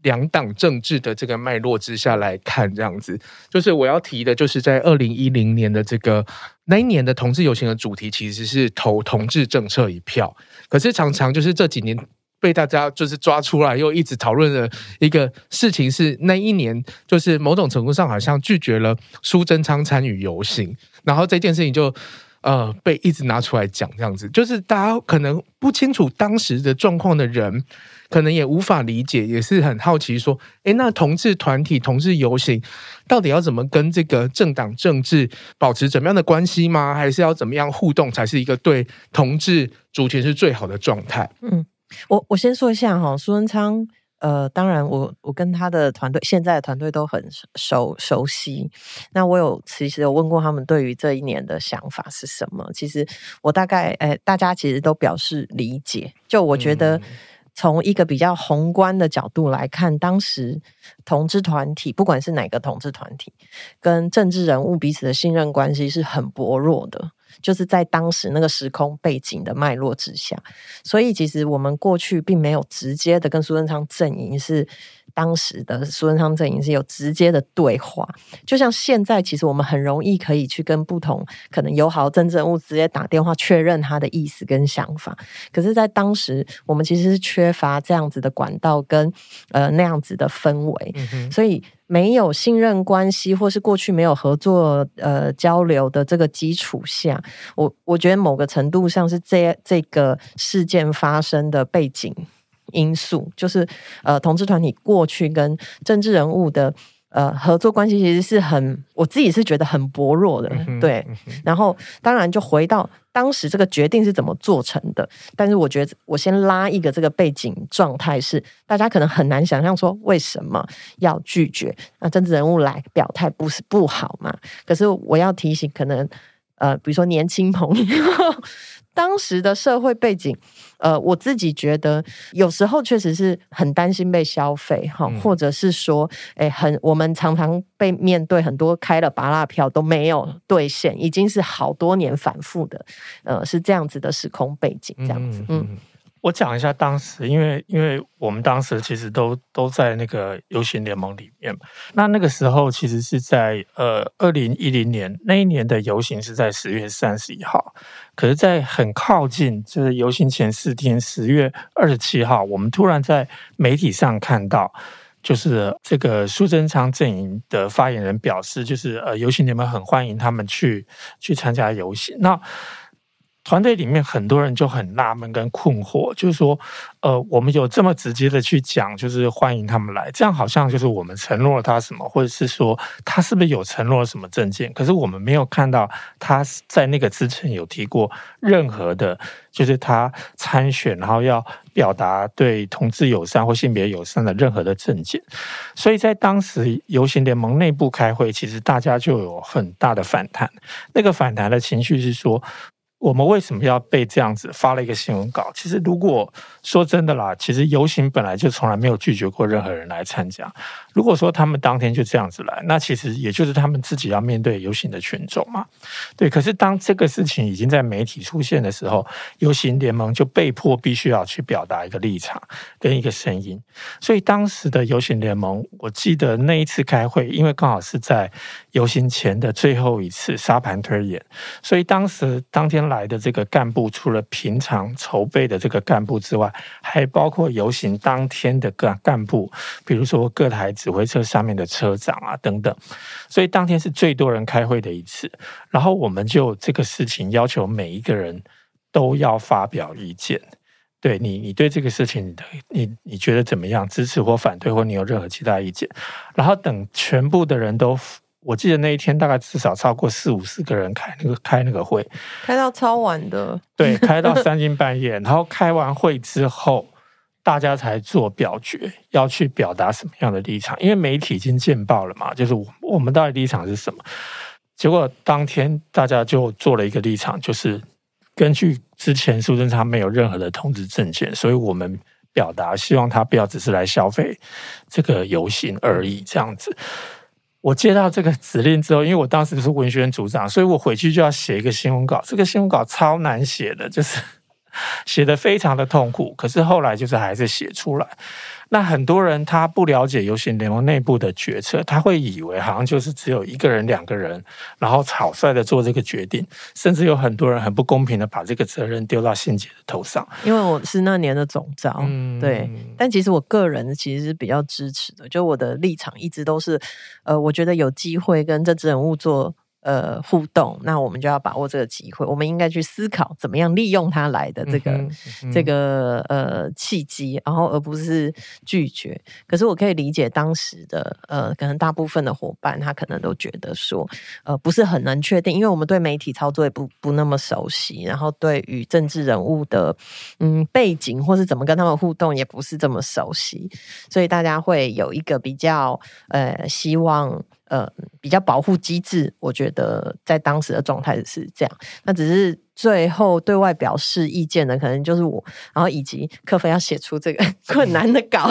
两党政治的这个脉络之下来看，这样子，就是我要提的，就是在二零一零年的这个那一年的同志游行的主题，其实是投同志政策一票。可是常常就是这几年被大家就是抓出来，又一直讨论的一个事情是，那一年就是某种程度上好像拒绝了苏贞昌参与游行，然后这件事情就呃被一直拿出来讲，这样子，就是大家可能不清楚当时的状况的人。可能也无法理解，也是很好奇，说，诶，那同志团体、同志游行，到底要怎么跟这个政党政治保持怎么样的关系吗？还是要怎么样互动，才是一个对同志族群是最好的状态？嗯，我我先说一下哈，苏文昌，呃，当然我我跟他的团队，现在的团队都很熟熟悉。那我有其实有问过他们对于这一年的想法是什么？其实我大概，诶，大家其实都表示理解。就我觉得。嗯从一个比较宏观的角度来看，当时同志团体，不管是哪个同志团体，跟政治人物彼此的信任关系是很薄弱的，就是在当时那个时空背景的脉络之下，所以其实我们过去并没有直接的跟苏贞昌阵营是。当时的苏贞昌阵营是有直接的对话，就像现在，其实我们很容易可以去跟不同可能友好政治人物直接打电话确认他的意思跟想法。可是，在当时，我们其实是缺乏这样子的管道跟呃那样子的氛围，嗯、所以没有信任关系，或是过去没有合作呃交流的这个基础下，我我觉得某个程度上是这这个事件发生的背景。因素就是，呃，同志团体过去跟政治人物的呃合作关系其实是很，我自己是觉得很薄弱的，嗯、对。嗯、然后当然就回到当时这个决定是怎么做成的，但是我觉得我先拉一个这个背景状态是，大家可能很难想象说为什么要拒绝那政治人物来表态不是不好嘛？可是我要提醒，可能呃，比如说年轻朋友。当时的社会背景，呃，我自己觉得有时候确实是很担心被消费哈，嗯、或者是说，哎，很我们常常被面对很多开了拔蜡票都没有兑现，已经是好多年反复的，呃，是这样子的时空背景，这样子，嗯我讲一下当时，因为因为我们当时其实都都在那个游行联盟里面。那那个时候其实是在呃二零一零年那一年的游行是在十月三十一号，可是，在很靠近就是游行前四天十月二十七号，我们突然在媒体上看到，就是这个苏贞昌阵营的发言人表示，就是呃游行联盟很欢迎他们去去参加游行。那团队里面很多人就很纳闷跟困惑，就是说，呃，我们有这么直接的去讲，就是欢迎他们来，这样好像就是我们承诺了他什么，或者是说他是不是有承诺了什么证件？可是我们没有看到他在那个之前有提过任何的，就是他参选然后要表达对同志友善或性别友善的任何的证件。所以在当时游行联盟内部开会，其实大家就有很大的反弹。那个反弹的情绪是说。我们为什么要被这样子发了一个新闻稿？其实，如果说真的啦，其实游行本来就从来没有拒绝过任何人来参加。如果说他们当天就这样子来，那其实也就是他们自己要面对游行的群众嘛。对，可是当这个事情已经在媒体出现的时候，游行联盟就被迫必须要去表达一个立场跟一个声音。所以当时的游行联盟，我记得那一次开会，因为刚好是在游行前的最后一次沙盘推演，所以当时当天来来的这个干部，除了平常筹备的这个干部之外，还包括游行当天的干干部，比如说各台。指挥车上面的车长啊，等等，所以当天是最多人开会的一次。然后我们就这个事情要求每一个人都要发表意见。对你，你对这个事情，你你觉得怎么样？支持或反对，或你有任何其他意见？然后等全部的人都，我记得那一天大概至少超过四五十个人开那个开那个会，开到超晚的，对，开到三更 (laughs) 半夜。然后开完会之后。大家才做表决，要去表达什么样的立场？因为媒体已经见报了嘛，就是我们到底立场是什么？结果当天大家就做了一个立场，就是根据之前苏贞昌没有任何的通知证件，所以我们表达希望他不要只是来消费这个游行而已。这样子，我接到这个指令之后，因为我当时是文宣组长，所以我回去就要写一个新闻稿。这个新闻稿超难写的，就是。写的非常的痛苦，可是后来就是还是写出来。那很多人他不了解游行联盟内部的决策，他会以为好像就是只有一个人、两个人，然后草率的做这个决定，甚至有很多人很不公平的把这个责任丢到信姐的头上。因为我是那年的总召，嗯，对。但其实我个人其实是比较支持的，就我的立场一直都是，呃，我觉得有机会跟政治人物做。呃，互动，那我们就要把握这个机会。我们应该去思考怎么样利用它来的这个、嗯嗯、这个呃契机，然后而不是拒绝。可是我可以理解当时的呃，可能大部分的伙伴他可能都觉得说，呃，不是很能确定，因为我们对媒体操作也不不那么熟悉，然后对于政治人物的嗯背景或是怎么跟他们互动也不是这么熟悉，所以大家会有一个比较呃希望。呃，比较保护机制，我觉得在当时的状态是这样。那只是最后对外表示意见的，可能就是我，然后以及克菲要写出这个 (laughs) 困难的稿。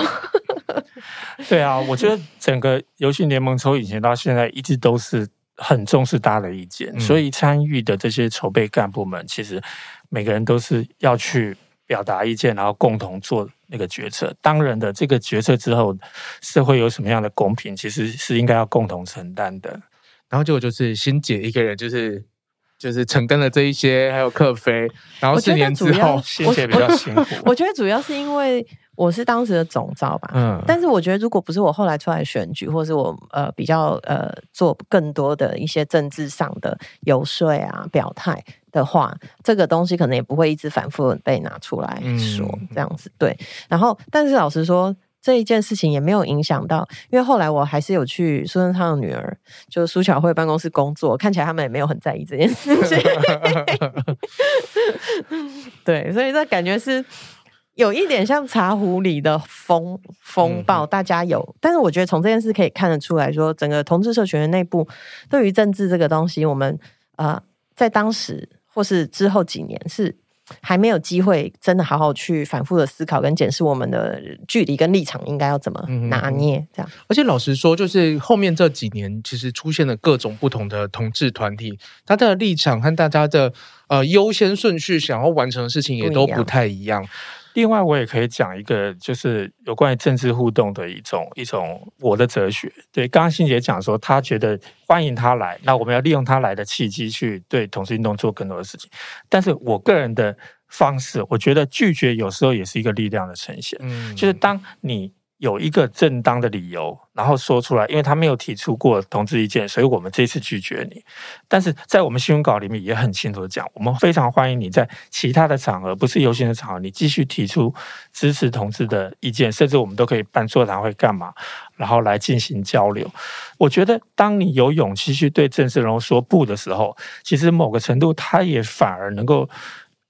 (laughs) 对啊，我觉得整个游戏联盟从以前到现在，一直都是很重视大家的意见，嗯、所以参与的这些筹备干部们，其实每个人都是要去表达意见，然后共同做。那个决策，当然的，这个决策之后，社会有什么样的公平，其实是应该要共同承担的。然后结果就是欣姐一个人，就是就是承担了这一些，还有克菲。然后四年之后，欣姐比较辛苦。(laughs) 我觉得主要是因为我是当时的总召吧，嗯。但是我觉得，如果不是我后来出来选举，或是我呃比较呃做更多的一些政治上的游说啊、表态。的话，这个东西可能也不会一直反复被拿出来说，嗯、这样子对。然后，但是老实说，这一件事情也没有影响到，因为后来我还是有去苏贞昌的女儿，就是苏巧慧办公室工作，看起来他们也没有很在意这件事情。(laughs) 对，所以这感觉是有一点像茶壶里的风风暴，大家有。但是我觉得从这件事可以看得出来说，整个同志社群的内部对于政治这个东西，我们啊、呃，在当时。或是之后几年是还没有机会真的好好去反复的思考跟检视我们的距离跟立场应该要怎么拿捏这样。而且老实说，就是后面这几年其实出现了各种不同的同志团体，他的立场和大家的呃优先顺序想要完成的事情也都不太一样。另外，我也可以讲一个，就是有关于政治互动的一种一种我的哲学。对，刚刚欣姐讲说，她觉得欢迎他来，那我们要利用他来的契机去对同志运动做更多的事情。但是我个人的方式，我觉得拒绝有时候也是一个力量的呈现。嗯，就是当你。有一个正当的理由，然后说出来，因为他没有提出过同志意见，所以我们这次拒绝你。但是在我们新闻稿里面也很清楚的讲，我们非常欢迎你在其他的场合，不是游行的场合，你继续提出支持同志的意见，甚至我们都可以办座谈会干嘛，然后来进行交流。我觉得，当你有勇气去对政治人说不的时候，其实某个程度，他也反而能够。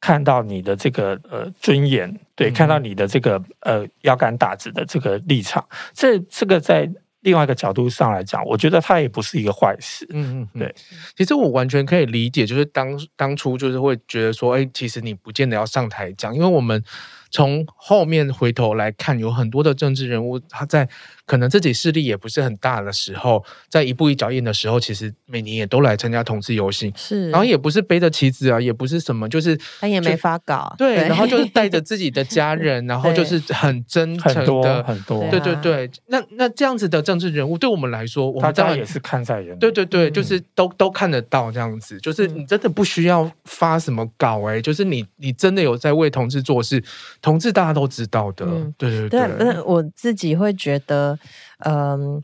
看到你的这个呃尊严，对，看到你的这个呃腰杆打直的这个立场，这这个在另外一个角度上来讲，我觉得它也不是一个坏事。嗯嗯，嗯，对。其实我完全可以理解，就是当当初就是会觉得说，哎，其实你不见得要上台讲，因为我们。从后面回头来看，有很多的政治人物，他在可能自己势力也不是很大的时候，在一步一脚印的时候，其实每年也都来参加同志游行，是，然后也不是背着旗子啊，也不是什么，就是他也没发稿，对，然后就是带着自己的家人，(laughs) 然后就是很真诚的，很多，很多。对对对，那那这样子的政治人物，对我们来说，我们大家也是看在眼里，对对对，就是都都看得到这样子，就是你真的不需要发什么稿哎、欸，就是你你真的有在为同志做事，同志大家都知。道的，嗯、对对对，对，我自己会觉得，嗯。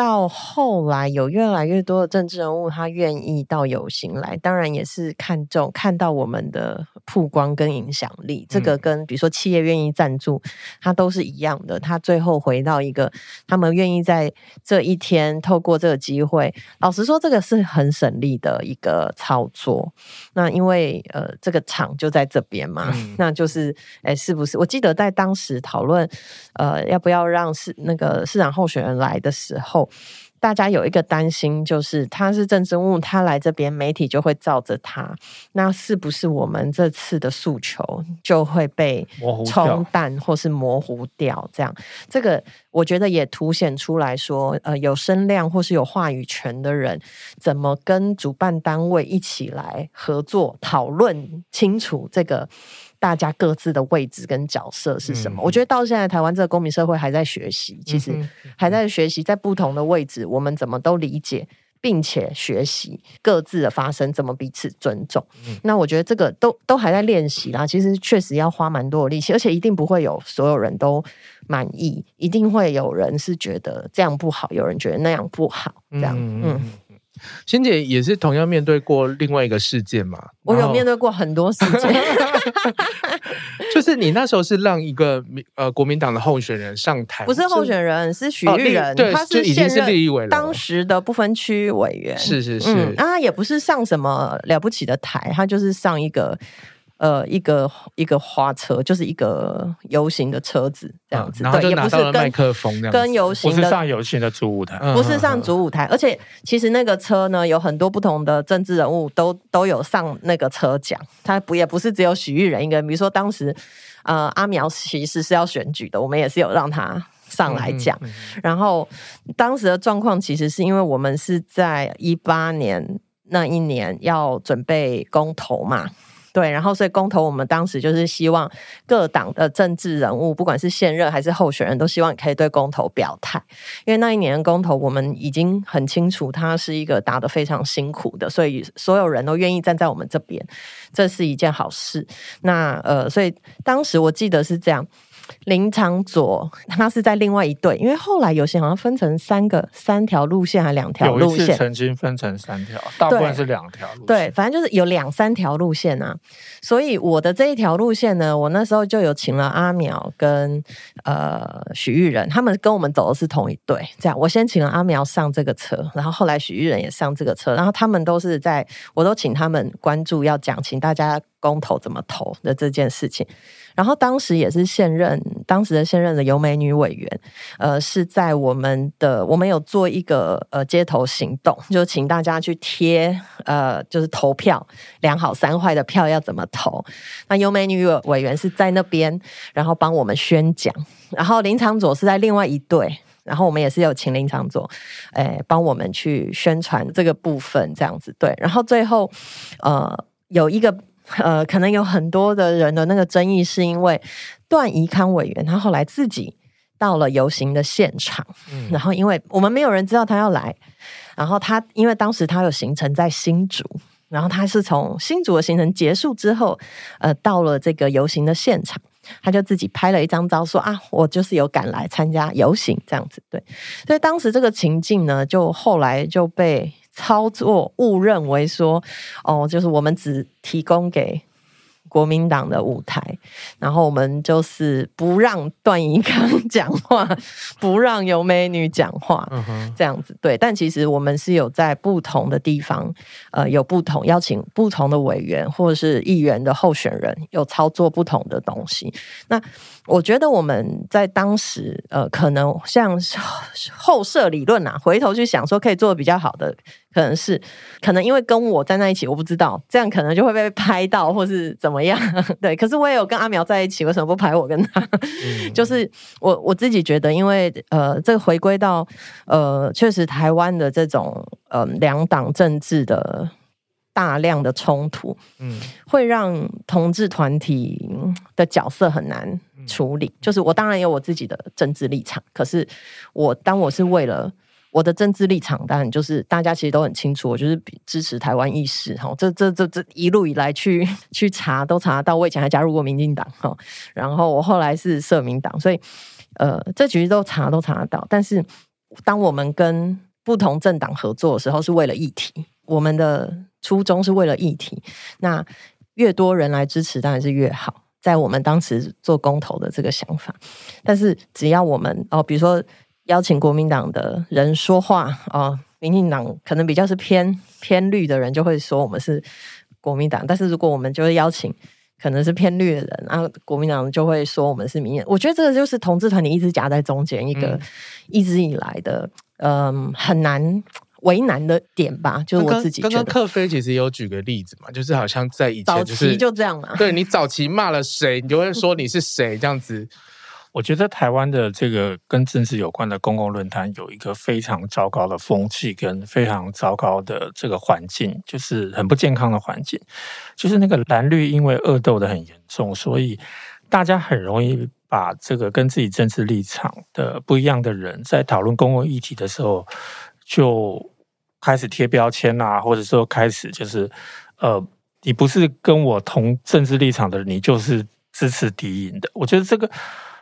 到后来有越来越多的政治人物，他愿意到游行来，当然也是看重看到我们的曝光跟影响力。这个跟比如说企业愿意赞助，他都是一样的。他最后回到一个，他们愿意在这一天透过这个机会。老实说，这个是很省力的一个操作。那因为呃，这个场就在这边嘛，嗯、那就是哎，是不是？我记得在当时讨论呃，要不要让市那个市长候选人来的时候。大家有一个担心，就是他是政治人物，他来这边，媒体就会照着他。那是不是我们这次的诉求就会被冲淡或是模糊掉？这样，这个我觉得也凸显出来说，呃，有声量或是有话语权的人，怎么跟主办单位一起来合作，讨论清楚这个。大家各自的位置跟角色是什么？嗯、我觉得到现在台湾这个公民社会还在学习，其实还在学习，在不同的位置，我们怎么都理解，并且学习各自的发生，怎么彼此尊重。嗯、那我觉得这个都都还在练习啦。其实确实要花蛮多的力气，而且一定不会有所有人都满意，一定会有人是觉得这样不好，有人觉得那样不好，这样嗯。嗯仙姐也是同样面对过另外一个事件嘛？我有面对过很多事件，(laughs) 就是你那时候是让一个呃国民党的候选人上台，不是候选人，是许玉仁，哦、他是立委了当时的不分区委员，是是是，嗯，他也不是上什么了不起的台，他就是上一个。呃，一个一个花车，就是一个游行的车子这样子，嗯、然后就拿到了麦克风，跟跟游行不是上游行的主舞台，不是上主舞台，而且其实那个车呢，有很多不同的政治人物都都有上那个车讲，他不也不是只有许玉人一个人，比如说当时呃阿苗其实是要选举的，我们也是有让他上来讲，嗯嗯嗯、然后当时的状况其实是因为我们是在一八年那一年要准备公投嘛。对，然后所以公投，我们当时就是希望各党的政治人物，不管是现任还是候选人，都希望可以对公投表态。因为那一年公投，我们已经很清楚，它是一个打得非常辛苦的，所以所有人都愿意站在我们这边，这是一件好事。那呃，所以当时我记得是这样。林长佐他是在另外一队，因为后来有些好像分成三个三条路线还两条路线，曾经分成三条，大部分是两条路线。对，反正就是有两三条路线啊。所以我的这一条路线呢，我那时候就有请了阿苗跟呃许玉仁，他们跟我们走的是同一队。这样，我先请了阿苗上这个车，然后后来许玉仁也上这个车，然后他们都是在，我都请他们关注要讲，请大家公投怎么投的这件事情。然后当时也是现任当时的现任的游美女委员，呃，是在我们的我们有做一个呃街头行动，就请大家去贴呃就是投票两好三坏的票要怎么投。那游美女委员是在那边，然后帮我们宣讲。然后林长佐是在另外一队，然后我们也是有请林长佐，诶，帮我们去宣传这个部分，这样子对。然后最后呃有一个。呃，可能有很多的人的那个争议，是因为段宜康委员他后来自己到了游行的现场，嗯、然后因为我们没有人知道他要来，然后他因为当时他有行程在新竹，然后他是从新竹的行程结束之后，呃，到了这个游行的现场，他就自己拍了一张照，说啊，我就是有赶来参加游行这样子，对，所以当时这个情境呢，就后来就被。操作误认为说，哦，就是我们只提供给国民党的舞台，然后我们就是不让段宜康讲话，不让有美女讲话，这样子对。但其实我们是有在不同的地方，呃，有不同邀请不同的委员或者是议员的候选人，有操作不同的东西。那我觉得我们在当时，呃，可能像后设理论啊，回头去想说可以做的比较好的，可能是可能因为跟我站在一起，我不知道这样可能就会被拍到或是怎么样。(laughs) 对，可是我也有跟阿苗在一起，为什么不拍我跟他？嗯、就是我我自己觉得，因为呃，这个回归到呃，确实台湾的这种呃两党政治的。大量的冲突，嗯，会让同志团体的角色很难处理。就是我当然有我自己的政治立场，可是我当我是为了我的政治立场，当然就是大家其实都很清楚，我就是支持台湾意识哈。这这这这一路以来去去查都查到，我以前还加入过民进党哈，然后我后来是社民党，所以呃，这其实都查都查得到。但是当我们跟不同政党合作的时候，是为了议题，我们的。初衷是为了议题，那越多人来支持当然是越好，在我们当时做公投的这个想法。但是只要我们哦，比如说邀请国民党的人说话哦，民进党可能比较是偏偏绿的人就会说我们是国民党，但是如果我们就会邀请可能是偏绿的人，然后国民党就会说我们是民进。我觉得这个就是同志团体一直夹在中间一个、嗯、一直以来的嗯、呃、很难。为难的点吧，就是我自己。刚刚克飞其实有举个例子嘛，就是好像在以前、就是，早期就这样嘛。(laughs) 对，你早期骂了谁，你就会说你是谁这样子。(laughs) 我觉得台湾的这个跟政治有关的公共论坛有一个非常糟糕的风气，跟非常糟糕的这个环境，就是很不健康的环境。就是那个蓝绿因为恶斗的很严重，所以大家很容易把这个跟自己政治立场的不一样的人，在讨论公共议题的时候。就开始贴标签啊，或者说开始就是，呃，你不是跟我同政治立场的，你就是支持敌营的。我觉得这个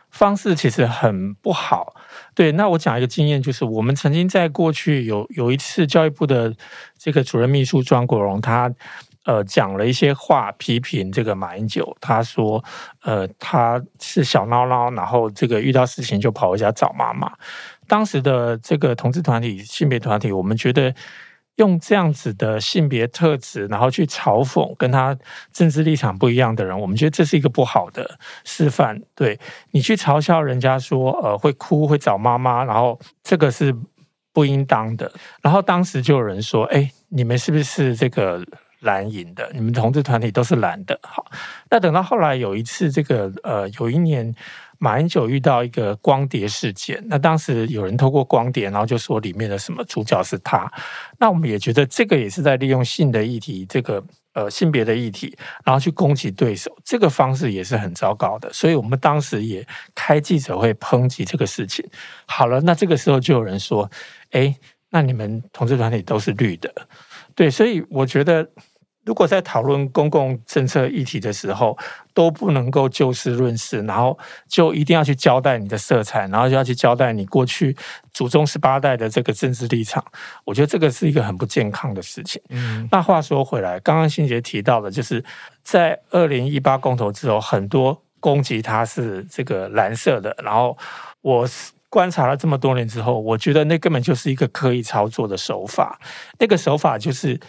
方式其实很不好。对，那我讲一个经验，就是我们曾经在过去有有一次教育部的这个主任秘书庄国荣，他呃讲了一些话批评这个马英九，他说呃他是小孬孬，然后这个遇到事情就跑回家找妈妈。当时的这个同志团体、性别团体，我们觉得用这样子的性别特质，然后去嘲讽跟他政治立场不一样的人，我们觉得这是一个不好的示范。对，你去嘲笑人家说，呃，会哭会找妈妈，然后这个是不应当的。然后当时就有人说：“哎，你们是不是这个蓝营的？你们同志团体都是蓝的。”好，那等到后来有一次，这个呃，有一年。马英九遇到一个光碟事件，那当时有人透过光碟，然后就说里面的什么主角是他。那我们也觉得这个也是在利用性的议题，这个呃性别的议题，然后去攻击对手，这个方式也是很糟糕的。所以我们当时也开记者会抨击这个事情。好了，那这个时候就有人说：“哎，那你们同志团体都是绿的。”对，所以我觉得。如果在讨论公共政策议题的时候都不能够就事论事，然后就一定要去交代你的色彩，然后就要去交代你过去祖宗十八代的这个政治立场，我觉得这个是一个很不健康的事情。嗯，那话说回来，刚刚欣杰提到的，就是在二零一八公投之后，很多攻击他是这个蓝色的，然后我观察了这么多年之后，我觉得那根本就是一个刻意操作的手法，那个手法就是。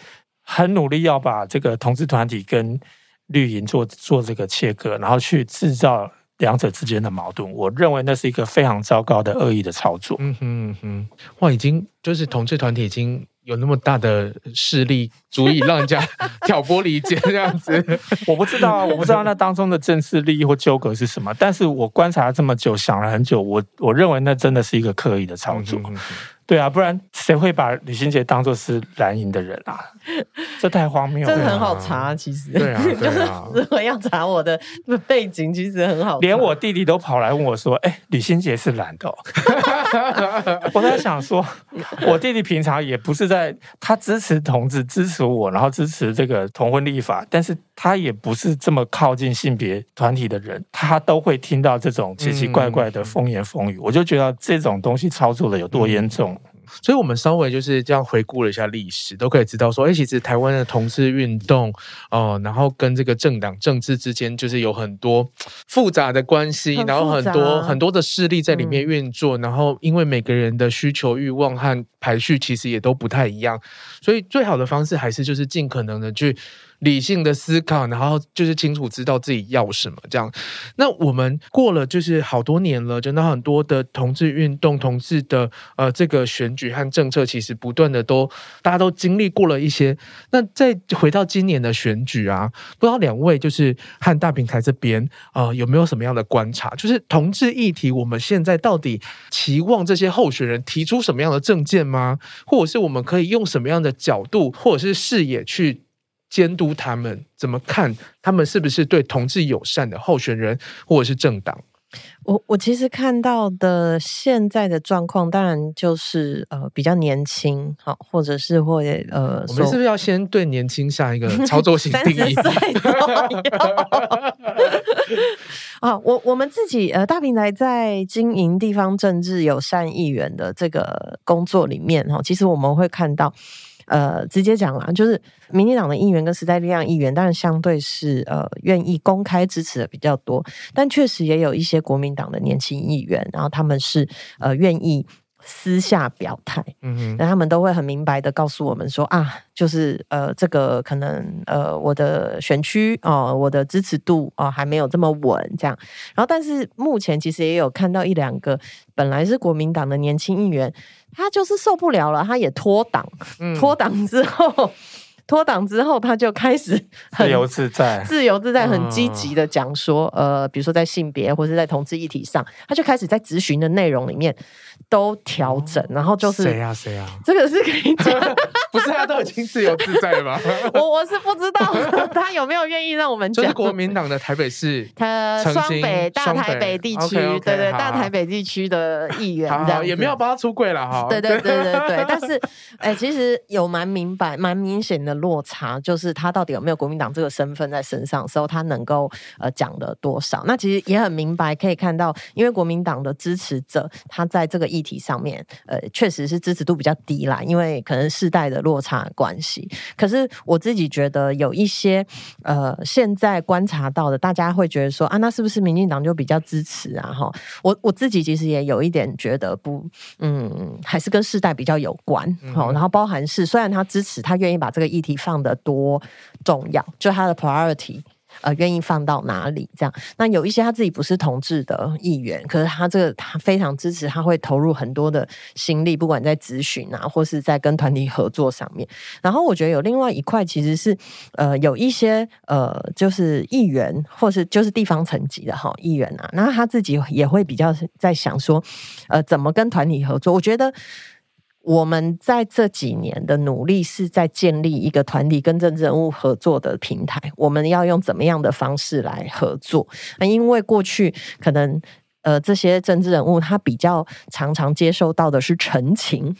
很努力要把这个同志团体跟绿营做做这个切割，然后去制造两者之间的矛盾。我认为那是一个非常糟糕的恶意的操作。嗯哼嗯哼，哇，已经就是同志团体已经有那么大的势力，足以让人家挑拨离间这样子。(laughs) 我不知道，我不知道那当中的政治利益或纠葛是什么。但是我观察了这么久，想了很久，我我认为那真的是一个刻意的操作。嗯对啊，不然谁会把吕欣洁当做是蓝营的人啊？(laughs) 这太荒谬了。这很好查，其实。对啊，(laughs) 对啊。就是如果要查我的背景，其实很好查。连我弟弟都跑来问我说：“哎，吕欣洁是蓝的哦。(laughs) ”我在想说，我弟弟平常也不是在，他支持同志，支持我，然后支持这个同婚立法，但是他也不是这么靠近性别团体的人，他都会听到这种奇奇怪怪的风言风语。我就觉得这种东西操作的有多严重。所以，我们稍微就是这样回顾了一下历史，都可以知道说，哎，其实台湾的同志运动，哦、呃，然后跟这个政党政治之间，就是有很多复杂的关系，然后很多很多的势力在里面运作，嗯、然后因为每个人的需求欲望和排序其实也都不太一样，所以最好的方式还是就是尽可能的去。理性的思考，然后就是清楚知道自己要什么，这样。那我们过了就是好多年了，真的很多的同志运动、同志的呃这个选举和政策，其实不断的都大家都经历过了一些。那再回到今年的选举啊，不知道两位就是和大平台这边呃有没有什么样的观察？就是同志议题，我们现在到底期望这些候选人提出什么样的政见吗？或者是我们可以用什么样的角度或者是视野去？监督他们怎么看？他们是不是对同志友善的候选人，或者是政党？我我其实看到的现在的状况，当然就是呃比较年轻，好，或者是会呃，我们是不是要先对年轻下一个 (laughs) 操作性定义？(laughs) (laughs) 我我们自己呃大平台在经营地方政治友善议员的这个工作里面哈，其实我们会看到。呃，直接讲啦，就是民进党的议员跟时代力量议员，当然相对是呃愿意公开支持的比较多，但确实也有一些国民党的年轻议员，然后他们是呃愿意。私下表态，嗯哼，那他们都会很明白的告诉我们说啊，就是呃，这个可能呃，我的选区哦、呃，我的支持度哦、呃，还没有这么稳，这样。然后，但是目前其实也有看到一两个本来是国民党的年轻议员，他就是受不了了，他也脱党，脱党之后。脱党之后，他就开始 (laughs) 很自由自在、自由自在、很积极的讲说，呃，比如说在性别或者在同志议题上，他就开始在咨询的内容里面都调整，然后就是谁呀谁呀，这个是可以讲，(laughs) 不是他都已经自由自在了吗？(laughs) 我我是不知道他有没有愿意让我们讲。就是国民党的台北市，他双北大台北地区，对对，大台北地区的议员，这样也没有帮他出柜了哈。对对对对对，但是哎，其实有蛮明白、蛮明显的。落差就是他到底有没有国民党这个身份在身上的时候，他能够呃讲了多少？那其实也很明白，可以看到，因为国民党的支持者，他在这个议题上面，呃，确实是支持度比较低啦，因为可能世代的落差关系。可是我自己觉得有一些呃，现在观察到的，大家会觉得说啊，那是不是民进党就比较支持啊？哈，我我自己其实也有一点觉得不，嗯，还是跟世代比较有关。好、嗯，然后包含是虽然他支持，他愿意把这个议题。放的多重要，就他的 priority，呃，愿意放到哪里？这样，那有一些他自己不是同志的议员，可是他这个他非常支持，他会投入很多的心力，不管在咨询啊，或是在跟团体合作上面。然后我觉得有另外一块，其实是呃，有一些呃，就是议员，或是就是地方层级的哈议员啊，那他自己也会比较在想说，呃，怎么跟团体合作？我觉得。我们在这几年的努力是在建立一个团体跟政治人物合作的平台。我们要用怎么样的方式来合作？那因为过去可能呃这些政治人物他比较常常接受到的是陈情。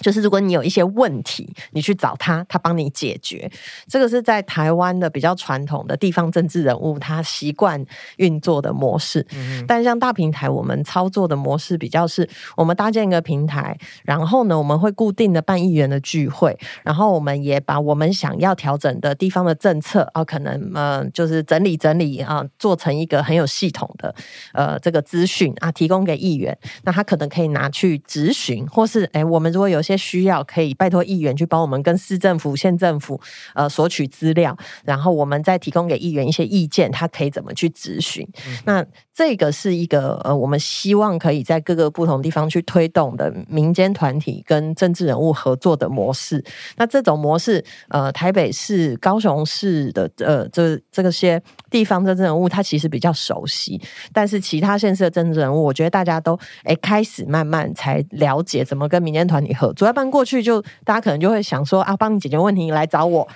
就是如果你有一些问题，你去找他，他帮你解决。这个是在台湾的比较传统的地方政治人物，他习惯运作的模式。嗯、但像大平台，我们操作的模式比较是，我们搭建一个平台，然后呢，我们会固定的办议员的聚会，然后我们也把我们想要调整的地方的政策啊，可能呃，就是整理整理啊，做成一个很有系统的呃这个资讯啊，提供给议员。那他可能可以拿去质询，或是哎，我们如果有些需要可以拜托议员去帮我们跟市政府、县政府呃索取资料，然后我们再提供给议员一些意见，他可以怎么去咨询。嗯、那这个是一个呃，我们希望可以在各个不同地方去推动的民间团体跟政治人物合作的模式。那这种模式，呃，台北市、高雄市的呃这这个些地方政治人物，他其实比较熟悉，但是其他县市的政治人物，我觉得大家都哎开始慢慢才了解怎么跟民间团体合作。要不然过去就大家可能就会想说啊，帮你解决问题，你来找我。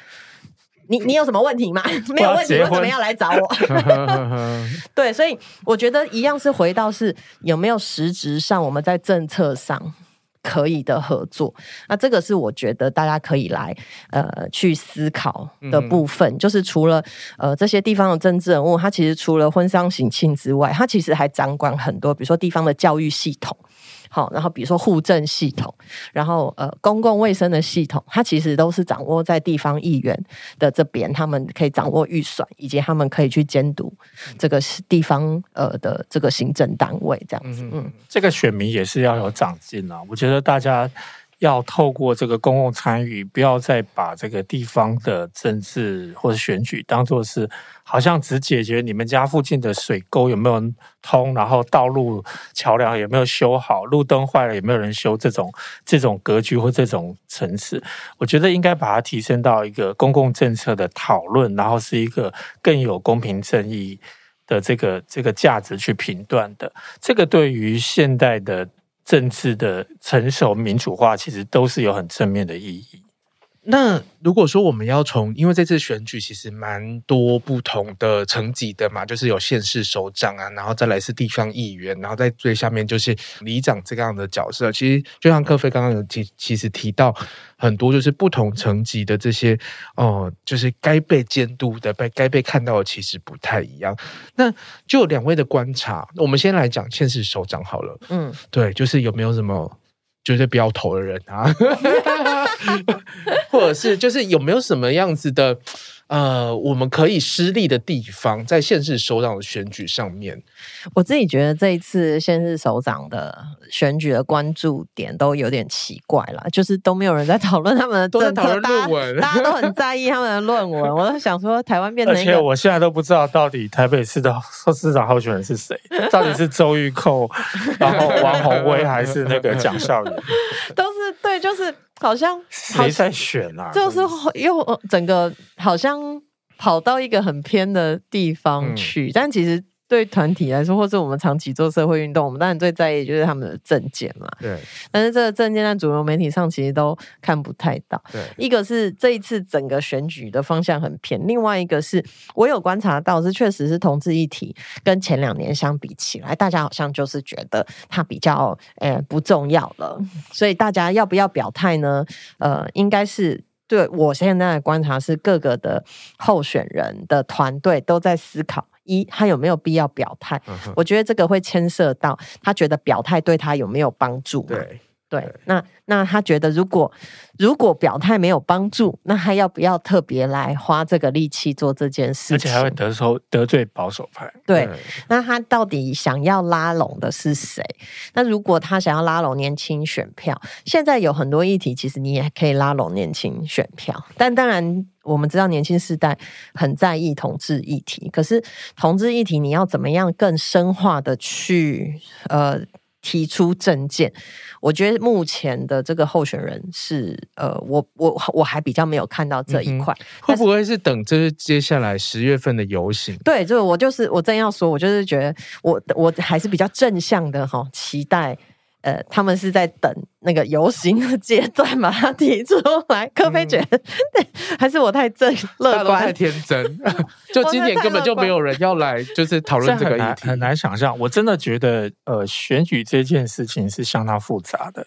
你你有什么问题吗？(laughs) 没有问题，为什么要来找我？(laughs) 对，所以我觉得一样是回到是有没有实质上我们在政策上可以的合作。那这个是我觉得大家可以来呃去思考的部分，嗯、就是除了呃这些地方的政治人物，他其实除了婚丧喜庆之外，他其实还掌管很多，比如说地方的教育系统。好，然后比如说户政系统，然后呃公共卫生的系统，它其实都是掌握在地方议员的这边，他们可以掌握预算，以及他们可以去监督这个地方呃的这个行政单位这样子。嗯，这个选民也是要有长进啊。我觉得大家要透过这个公共参与，不要再把这个地方的政治或者选举当作是好像只解决你们家附近的水沟有没有通，然后道路桥梁有没有修好，路灯坏了有没有人修这种这种格局或这种层次。我觉得应该把它提升到一个公共政策的讨论，然后是一个更有公平正义的这个这个价值去评断的。这个对于现代的。政治的成熟民主化，其实都是有很正面的意义。那如果说我们要从，因为这次选举其实蛮多不同的层级的嘛，就是有县市首长啊，然后再来是地方议员，然后在最下面就是里长这样的角色。其实就像克菲刚刚有提，其实提到很多就是不同层级的这些哦、就是该被监督的、被该被看到的，其实不太一样。那就两位的观察，我们先来讲县市首长好了。嗯，对，就是有没有什么？绝对不要投的人啊，(laughs) 或者是就是有没有什么样子的呃，我们可以失利的地方，在县市首长的选举上面，我自己觉得这一次县市首长的选举的关注点都有点奇怪了，就是都没有人在讨论他们的政策，都在讨论论文，(laughs) 大家都很在意他们的论文。我都想说，台湾变成，而且我现在都不知道到底台北市的市长候选人是谁，(laughs) 到底是周玉蔻，然后王宏威，还是那个蒋孝严，都是对，就是。好像谁在选啊？(laughs) 就是又整个好像跑到一个很偏的地方去，嗯、但其实。对团体来说，或是我们长期做社会运动，我们当然最在意就是他们的政见嘛。对。但是这个政见在主流媒体上其实都看不太到。对。一个是这一次整个选举的方向很偏，另外一个是我有观察到，是确实是同志议题跟前两年相比起来，大家好像就是觉得它比较呃不重要了。所以大家要不要表态呢？呃，应该是对我现在的观察是各个的候选人的团队都在思考。一，他有没有必要表态？嗯、我觉得这个会牵涉到他觉得表态对他有没有帮助。对对，那那他觉得如果如果表态没有帮助，那他要不要特别来花这个力气做这件事情？而且还会得受得罪保守派。对，对那他到底想要拉拢的是谁？那如果他想要拉拢年轻选票，现在有很多议题，其实你也可以拉拢年轻选票，但当然。我们知道年轻世代很在意同志议题，可是同志议题你要怎么样更深化的去呃提出政见？我觉得目前的这个候选人是呃，我我我还比较没有看到这一块，嗯、会不会是等这接下来十月份的游行？对，就我就是我正要说，我就是觉得我我还是比较正向的哈，期待。呃，他们是在等那个游行的阶段 (laughs) 把它提出来。柯菲觉得，对，还是我太正乐观，太天真。(laughs) 就今年根本就没有人要来，就是讨论这个议题，很难想象。我真的觉得，呃，选举这件事情是相当复杂的，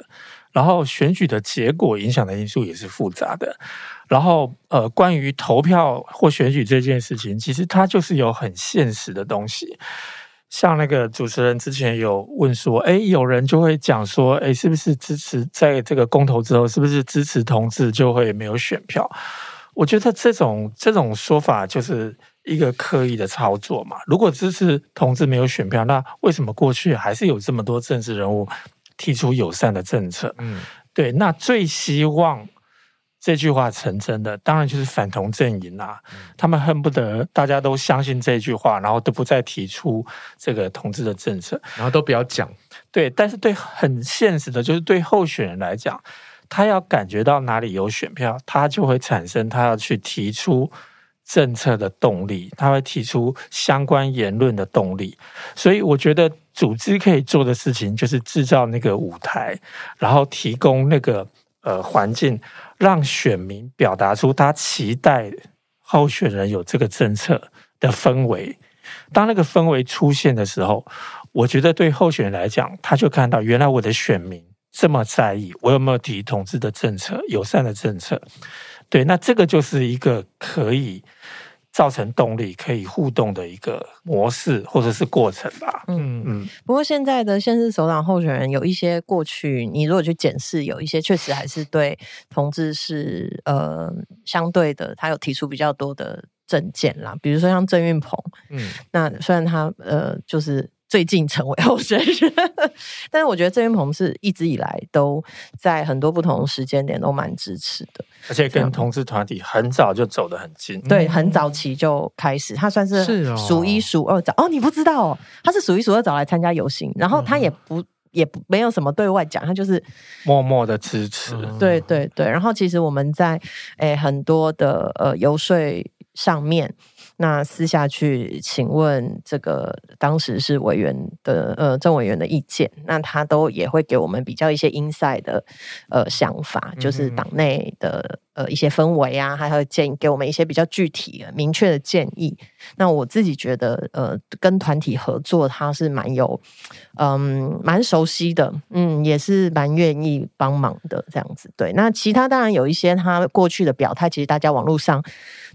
然后选举的结果影响的因素也是复杂的。然后，呃，关于投票或选举这件事情，其实它就是有很现实的东西。像那个主持人之前有问说，哎，有人就会讲说，哎，是不是支持在这个公投之后，是不是支持同志就会没有选票？我觉得这种这种说法就是一个刻意的操作嘛。如果支持同志没有选票，那为什么过去还是有这么多政治人物提出友善的政策？嗯，对，那最希望。这句话成真的，当然就是反同阵营啊！他们恨不得大家都相信这句话，然后都不再提出这个同志的政策，然后都不要讲。对，但是对很现实的，就是对候选人来讲，他要感觉到哪里有选票，他就会产生他要去提出政策的动力，他会提出相关言论的动力。所以，我觉得组织可以做的事情，就是制造那个舞台，然后提供那个呃环境。让选民表达出他期待候选人有这个政策的氛围。当那个氛围出现的时候，我觉得对候选人来讲，他就看到原来我的选民这么在意我有没有提同志的政策、友善的政策。对，那这个就是一个可以。造成动力可以互动的一个模式或者是过程吧。嗯嗯。不过现在的县市首长候选人有一些过去，你如果去检视，有一些确实还是对同志是呃相对的，他有提出比较多的政见啦。比如说像郑运鹏，嗯，那虽然他呃就是最近成为候选人。但是我觉得郑云鹏是一直以来都在很多不同的时间点都蛮支持的，而且跟同志团体很早就走得很近。对，很早期就开始，他算是数一数二早哦，哦，你不知道哦，他是数一数二早来参加游行，然后他也不。也不没有什么对外讲，他就是默默的支持。对对对，然后其实我们在诶很多的呃游说上面。那私下去请问这个当时是委员的呃郑委员的意见，那他都也会给我们比较一些 inside 的呃想法，就是党内的呃一些氛围啊，还有建议给我们一些比较具体的明确的建议。那我自己觉得呃跟团体合作他是蛮有嗯蛮熟悉的，嗯也是蛮愿意帮忙的这样子。对，那其他当然有一些他过去的表态，其实大家网络上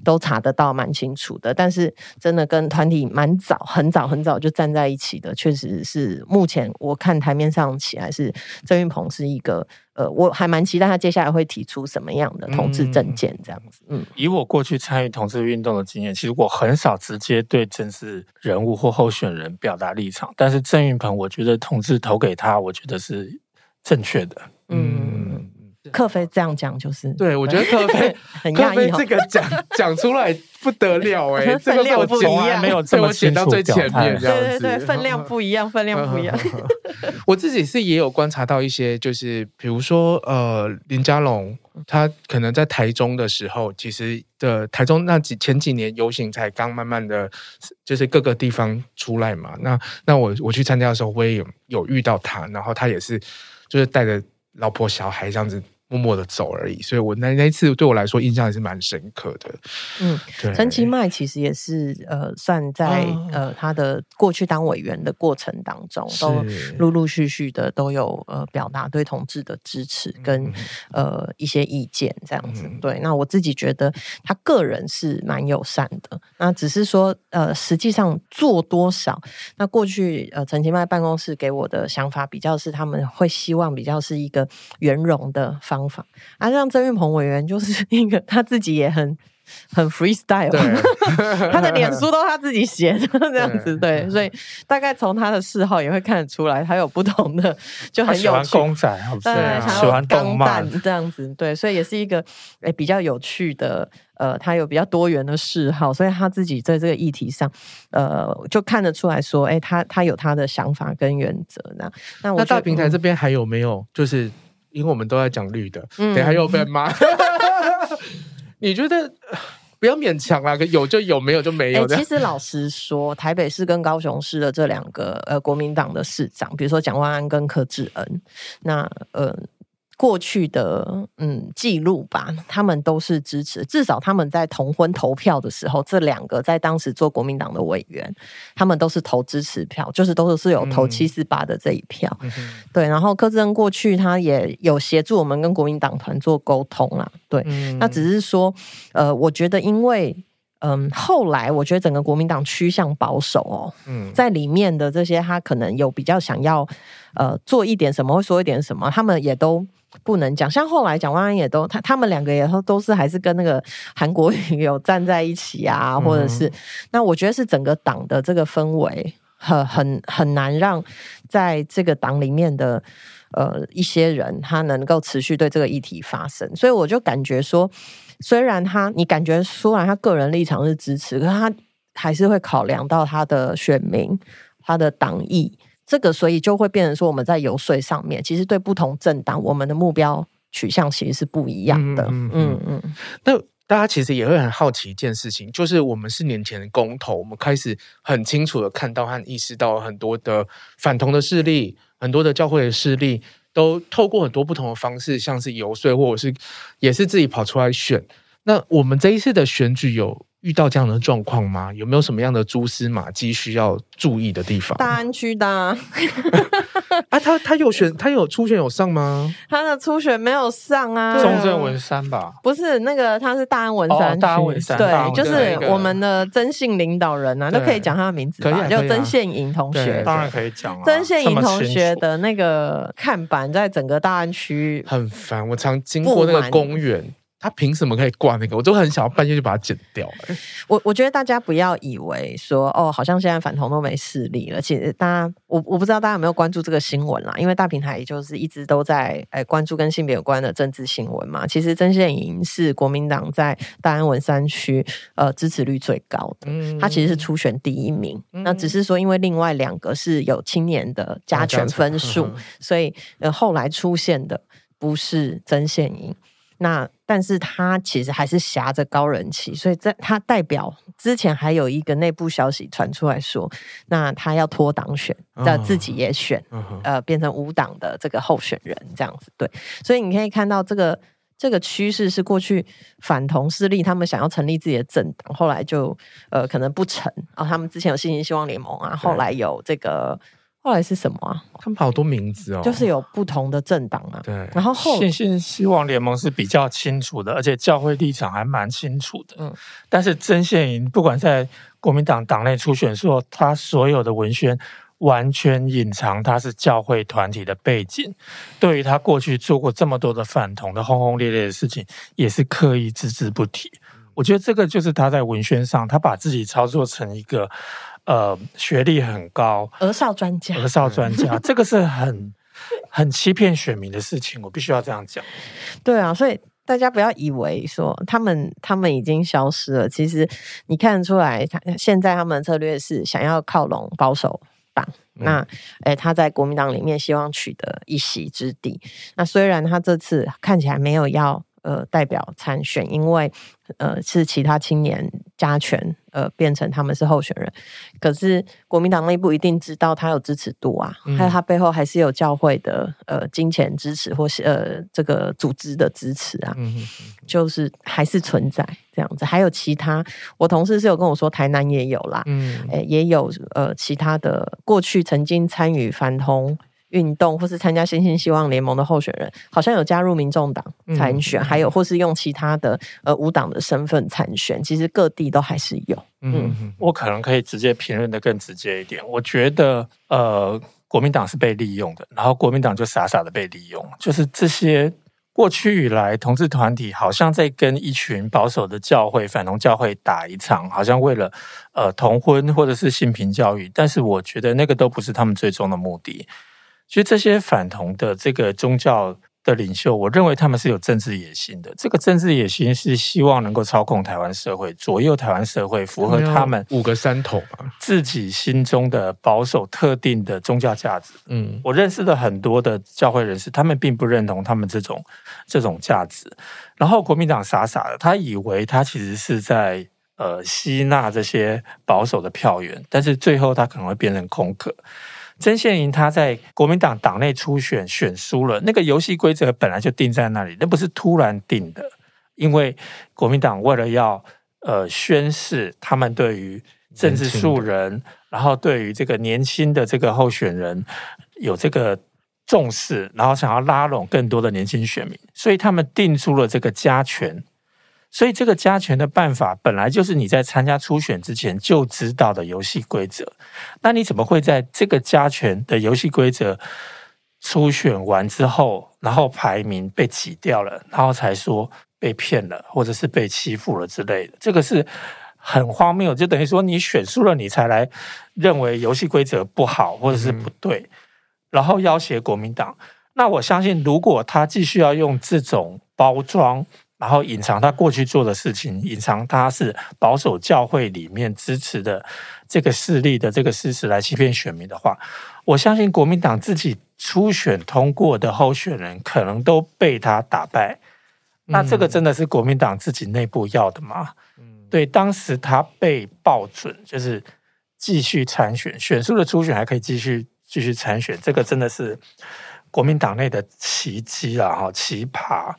都查得到蛮清楚的。但是真的跟团体蛮早，很早很早就站在一起的，确实是目前我看台面上起来是郑云鹏是一个呃，我还蛮期待他接下来会提出什么样的同志政见这样子。嗯，以我过去参与同志运动的经验，其实我很少直接对政治人物或候选人表达立场，但是郑运鹏，我觉得同志投给他，我觉得是正确的。嗯。克菲这样讲就是，对我觉得克菲 (laughs) 很讶异，这个讲讲出来不得了哎、欸，(laughs) 分量不一样，没有这么剪到最前面，这样对对对，分量不一样，分量不一样。(laughs) 我自己是也有观察到一些，就是比如说呃，林佳龙他可能在台中的时候，其实的台中那几前几年游行才刚慢慢的，就是各个地方出来嘛。那那我我去参加的时候，我也有有遇到他，然后他也是就是带着老婆小孩这样子。默默的走而已，所以我那那一次对我来说印象还是蛮深刻的。嗯，对，陈其迈其实也是呃，算在、啊、呃他的过去当委员的过程当中，都陆陆续续的都有呃表达对同志的支持跟、嗯、呃一些意见这样子。嗯、对，那我自己觉得他个人是蛮友善的，那只是说呃实际上做多少，那过去呃陈其迈办公室给我的想法比较是他们会希望比较是一个圆融的方。方。法啊，像郑运鹏委员就是 (laughs) 一个他自己也很很 freestyle，他的脸书都他自己写的这样子，对，对，所以大概从他的嗜好也会看得出来，他有不同的就很有趣，喜欢公仔，对，喜欢动漫这样子，对，所以也是一个诶、欸、比较有趣的，呃，他有比较多元的嗜好，所以他自己在这个议题上，呃，就看得出来说，哎、欸，他他有他的想法跟原则，那那我那大平台这边还有没有就是？因为我们都在讲绿的，等下又被骂。嗯、(laughs) 你觉得不要勉强啦，有就有，没有就没有。欸、其实老实说，台北市跟高雄市的这两个呃国民党的市长，比如说蒋万安跟柯志恩，那呃。过去的嗯记录吧，他们都是支持，至少他们在同婚投票的时候，这两个在当时做国民党的委员，他们都是投支持票，就是都是有投七四八的这一票。嗯、对，然后柯志恩过去他也有协助我们跟国民党团做沟通啦。对，嗯、那只是说，呃，我觉得因为嗯后来我觉得整个国民党趋向保守哦，嗯，在里面的这些他可能有比较想要呃做一点什么，会说一点什么，他们也都。不能讲，像后来蒋万安也都他他们两个也都都是还是跟那个韩国瑜有站在一起啊，或者是、嗯、那我觉得是整个党的这个氛围很很很难让在这个党里面的呃一些人他能够持续对这个议题发声，所以我就感觉说，虽然他你感觉出来他个人立场是支持，可是他还是会考量到他的选民他的党意。这个，所以就会变成说，我们在游说上面，其实对不同政党，我们的目标取向其实是不一样的。嗯嗯，嗯。那大家其实也会很好奇一件事情，就是我们四年前的公投，我们开始很清楚的看到和意识到很多的反同的势力，很多的教会的势力，都透过很多不同的方式，像是游说，或者是也是自己跑出来选。那我们这一次的选举有遇到这样的状况吗？有没有什么样的蛛丝马迹需要注意的地方？大安区的啊，(laughs) 啊他他有选，他有初选有上吗？他的初选没有上啊，中正文山吧？不是那个，他是大安文山，哦、大安文山对，就是我们的曾姓领导人啊，都可以讲他的名字吧？啊、就曾宪颖同学，当然可以讲啊。曾宪颖同学的那个看板，在整个大安区很烦，我常经过那个公园。他凭什么可以挂那个？我就很想要半夜就把它剪掉。我我觉得大家不要以为说哦，好像现在反同都没势力了。其实大家，我我不知道大家有没有关注这个新闻啦，因为大平台就是一直都在诶关注跟性别有关的政治新闻嘛。其实曾宪莹是国民党在大安文山区呃支持率最高的，他其实是初选第一名。那只是说因为另外两个是有青年的加权分数，所以呃后来出现的不是曾宪莹。那但是他其实还是挟着高人气，所以在他代表之前还有一个内部消息传出来说，那他要脱党选，那自己也选，呃，变成无党的这个候选人这样子。对，所以你可以看到这个这个趋势是过去反同势力他们想要成立自己的政党，后来就呃可能不成啊。他们之前有信心希望联盟啊，后来有这个。后来是什么啊？他们好多名字哦，就是有不同的政党啊。对，然后后新兴希望联盟是比较清楚的，而且教会立场还蛮清楚的。嗯，但是曾宪莹不管在国民党党内初选，时候他所有的文宣完全隐藏他是教会团体的背景，对于他过去做过这么多的反同的轰轰烈烈的事情，也是刻意只字不提。我觉得这个就是他在文宣上，他把自己操作成一个。呃，学历很高，儿少专家，儿少专家，这个是很很欺骗选民的事情，我必须要这样讲。对啊，所以大家不要以为说他们他们已经消失了，其实你看得出来，他现在他们的策略是想要靠拢保守党。嗯、那，诶，他在国民党里面希望取得一席之地。那虽然他这次看起来没有要呃代表参选，因为呃是其他青年加权。呃，变成他们是候选人，可是国民党内部一定知道他有支持度啊，嗯、还有他背后还是有教会的呃金钱支持，或是呃这个组织的支持啊，嗯、哼哼就是还是存在这样子。还有其他，我同事是有跟我说，台南也有啦，嗯，诶，也有呃其他的过去曾经参与反同。运动或是参加新兴希望联盟的候选人，好像有加入民众党参选，嗯、还有或是用其他的呃无党的身份参选，其实各地都还是有。嗯，嗯我可能可以直接评论的更直接一点，我觉得呃国民党是被利用的，然后国民党就傻傻的被利用，就是这些过去以来同志团体好像在跟一群保守的教会反同教会打一场，好像为了呃同婚或者是性平教育，但是我觉得那个都不是他们最终的目的。其实这些反同的这个宗教的领袖，我认为他们是有政治野心的。这个政治野心是希望能够操控台湾社会，左右台湾社会，符合他们五个山头自己心中的保守特定的宗教价值。嗯，我认识的很多的教会人士，他们并不认同他们这种这种价值。然后国民党傻傻的，他以为他其实是在呃吸纳这些保守的票源，但是最后他可能会变成空壳。曾宪莹他在国民党党内初选选输了，那个游戏规则本来就定在那里，那不是突然定的。因为国民党为了要呃宣示他们对于政治素人，然后对于这个年轻的这个候选人有这个重视，然后想要拉拢更多的年轻选民，所以他们定出了这个加权。所以这个加权的办法本来就是你在参加初选之前就知道的游戏规则，那你怎么会在这个加权的游戏规则初选完之后，然后排名被挤掉了，然后才说被骗了，或者是被欺负了之类的？这个是很荒谬，就等于说你选输了，你才来认为游戏规则不好或者是不对，然后要挟国民党。那我相信，如果他继续要用这种包装，然后隐藏他过去做的事情，隐藏他是保守教会里面支持的这个势力的这个事实来欺骗选民的话，我相信国民党自己初选通过的候选人可能都被他打败。那这个真的是国民党自己内部要的吗？嗯，对，当时他被报准就是继续参选，选输了初选还可以继续继续参选，这个真的是国民党内的奇迹啊哈，奇葩。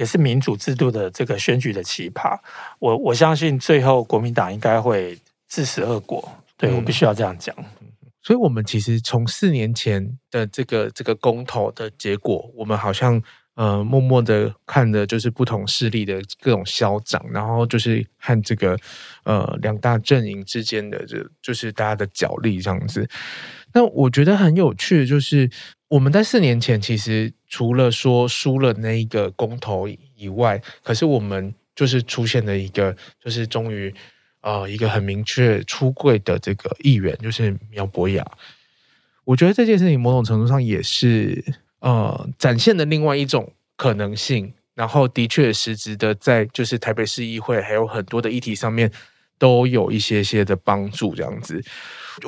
也是民主制度的这个选举的奇葩，我我相信最后国民党应该会自食恶果。对，我必须要这样讲。嗯，所以，我们其实从四年前的这个这个公投的结果，我们好像呃默默的看着就是不同势力的各种消长，然后就是和这个呃两大阵营之间的这就是大家的角力这样子。那我觉得很有趣的就是。我们在四年前其实除了说输了那一个公投以外，可是我们就是出现了一个，就是终于呃一个很明确出柜的这个议员，就是苗博雅。我觉得这件事情某种程度上也是呃展现了另外一种可能性，然后的确实质的在就是台北市议会还有很多的议题上面都有一些些的帮助，这样子。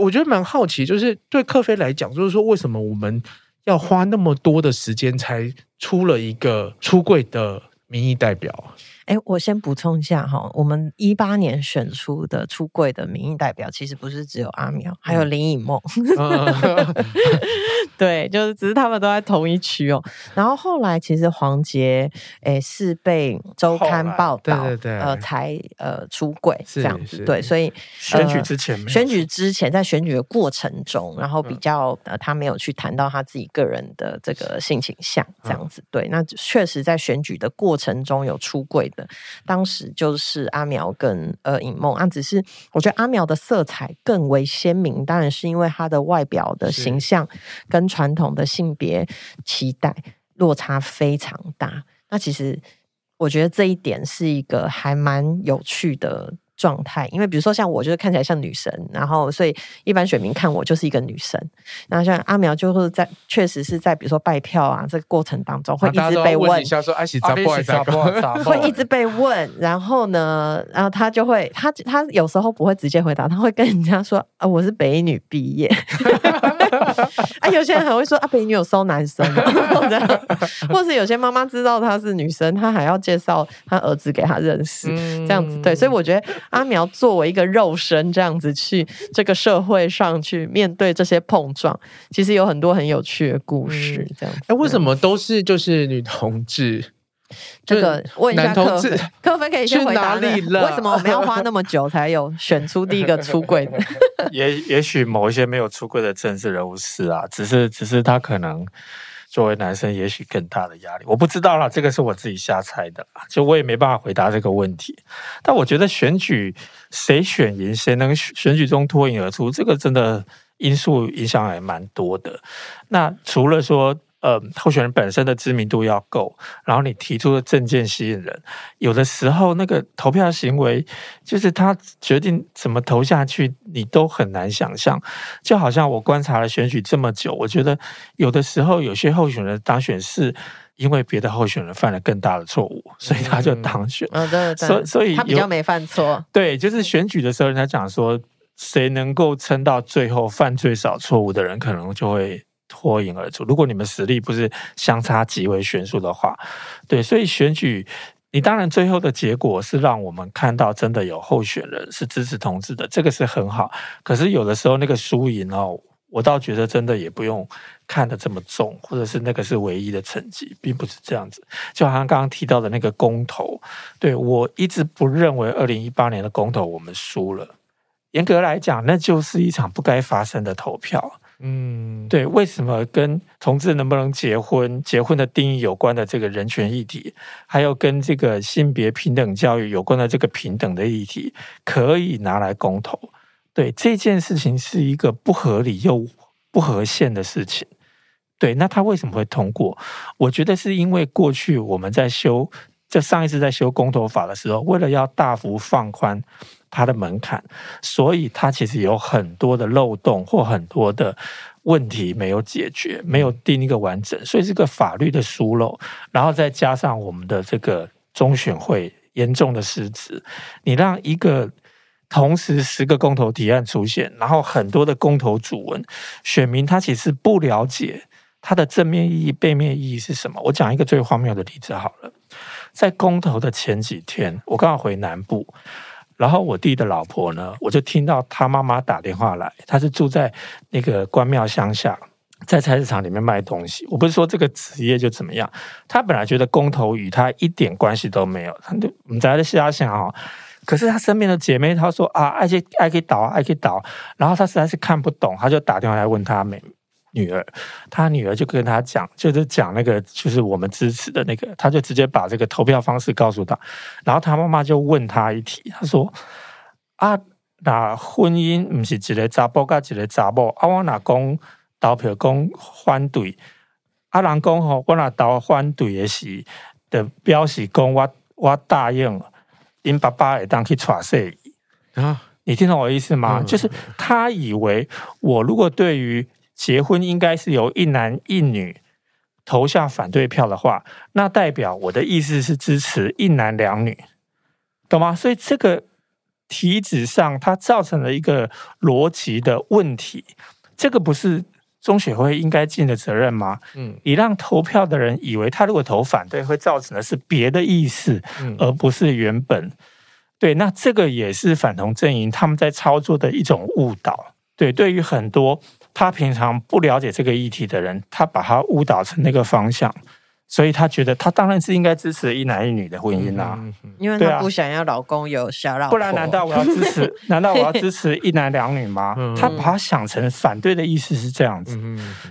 我觉得蛮好奇，就是对克菲来讲，就是说为什么我们。要花那么多的时间才出了一个出柜的民意代表。哎，我先补充一下哈，我们一八年选出的出柜的民意代表，其实不是只有阿苗，还有林颖梦。(laughs) 对，就是只是他们都在同一区哦。然后后来其实黄杰哎是被周刊报道，对对对，呃才呃出柜这样子。对，所以选举之前，选举之前在选举的过程中，然后比较呃他没有去谈到他自己个人的这个性倾向这样子。对，那确实在选举的过程中有出柜的。当时就是阿苗跟呃尹梦啊，只是我觉得阿苗的色彩更为鲜明，当然是因为他的外表的形象跟传统的性别期待落差非常大。那其实我觉得这一点是一个还蛮有趣的。状态，因为比如说像我，就是看起来像女神，然后所以一般选民看我就是一个女神。然后像阿苗，就是在确实是在比如说拜票啊这个过程当中，会一直被问，(laughs) 会一直被问。然后呢，然后他就会，他他有时候不会直接回答，他会跟人家说啊，我是北女毕业。(laughs) 啊，有些人还会说啊，北女有收男生，(laughs) 或者，或是有些妈妈知道她是女生，她还要介绍她儿子给她认识，这样子对。所以我觉得。阿苗作为一个肉身这样子去这个社会上去面对这些碰撞，其实有很多很有趣的故事。这样子，哎、欸，为什么都是就是女同志？这个问一下克菲，(laughs) 克菲可以先回答哪里了？为什么我们要花那么久才有选出第一个出柜的？(laughs) 也也许某一些没有出柜的政治人物是啊，只是只是他可能。作为男生，也许更大的压力，我不知道啦，这个是我自己瞎猜的，就我也没办法回答这个问题。但我觉得选举谁选赢，谁能选选举中脱颖而出，这个真的因素影响还蛮多的。那除了说，呃，候选人本身的知名度要够，然后你提出的政见吸引人，有的时候那个投票行为，就是他决定怎么投下去，你都很难想象。就好像我观察了选举这么久，我觉得有的时候有些候选人当选是因为别的候选人犯了更大的错误，所以他就当选。嗯，对，对，所以所以他比较没犯错。对，就是选举的时候，人家讲说，谁能够撑到最后，犯最少错误的人，可能就会。脱颖而出。如果你们实力不是相差极为悬殊的话，对，所以选举，你当然最后的结果是让我们看到真的有候选人是支持同志的，这个是很好。可是有的时候那个输赢哦，我倒觉得真的也不用看得这么重，或者是那个是唯一的成绩，并不是这样子。就好像刚刚提到的那个公投，对，我一直不认为二零一八年的公投我们输了，严格来讲，那就是一场不该发生的投票。嗯，对，为什么跟同志能不能结婚、结婚的定义有关的这个人权议题，还有跟这个性别平等教育有关的这个平等的议题，可以拿来公投？对，这件事情是一个不合理又不合宪的事情。对，那他为什么会通过？我觉得是因为过去我们在修，就上一次在修公投法的时候，为了要大幅放宽。它的门槛，所以它其实有很多的漏洞或很多的问题没有解决，没有定一个完整，所以这个法律的疏漏，然后再加上我们的这个中选会严重的失职，你让一个同时十个公投提案出现，然后很多的公投主文，选民他其实不了解它的正面意义、背面意义是什么。我讲一个最荒谬的例子好了，在公投的前几天，我刚好回南部。然后我弟的老婆呢，我就听到他妈妈打电话来，他是住在那个关庙乡下，在菜市场里面卖东西。我不是说这个职业就怎么样，他本来觉得工头与他一点关系都没有，他就我们在这瞎想哦。可是他身边的姐妹，她说啊，爱去爱去倒，爱去倒，然后他实在是看不懂，他就打电话来问他妹。女儿，他女儿就跟他讲，就是讲那个，就是我们支持的那个，他就直接把这个投票方式告诉他，然后他妈妈就问他一题，他说：“啊，那婚姻不是一个查甫跟一个查某，啊，我哪讲投票讲反对，阿郎公吼，我那导反对的是的表示讲我我答应，因爸爸会当去娶媳啊，你听懂我的意思吗？嗯、就是他以为我如果对于结婚应该是由一男一女投下反对票的话，那代表我的意思是支持一男两女，懂吗？所以这个。体制上，它造成了一个逻辑的问题，这个不是中选会应该尽的责任吗？嗯，你让投票的人以为他如果投反对，会造成的是别的意思，而不是原本。对，那这个也是反同阵营他们在操作的一种误导。对，对于很多他平常不了解这个议题的人，他把他误导成那个方向。所以他觉得他当然是应该支持一男一女的婚姻啦，因为他不想要老公有小老婆，不然难道我要支持？(laughs) 难道我要支持一男两女吗？他把它想成反对的意思是这样子，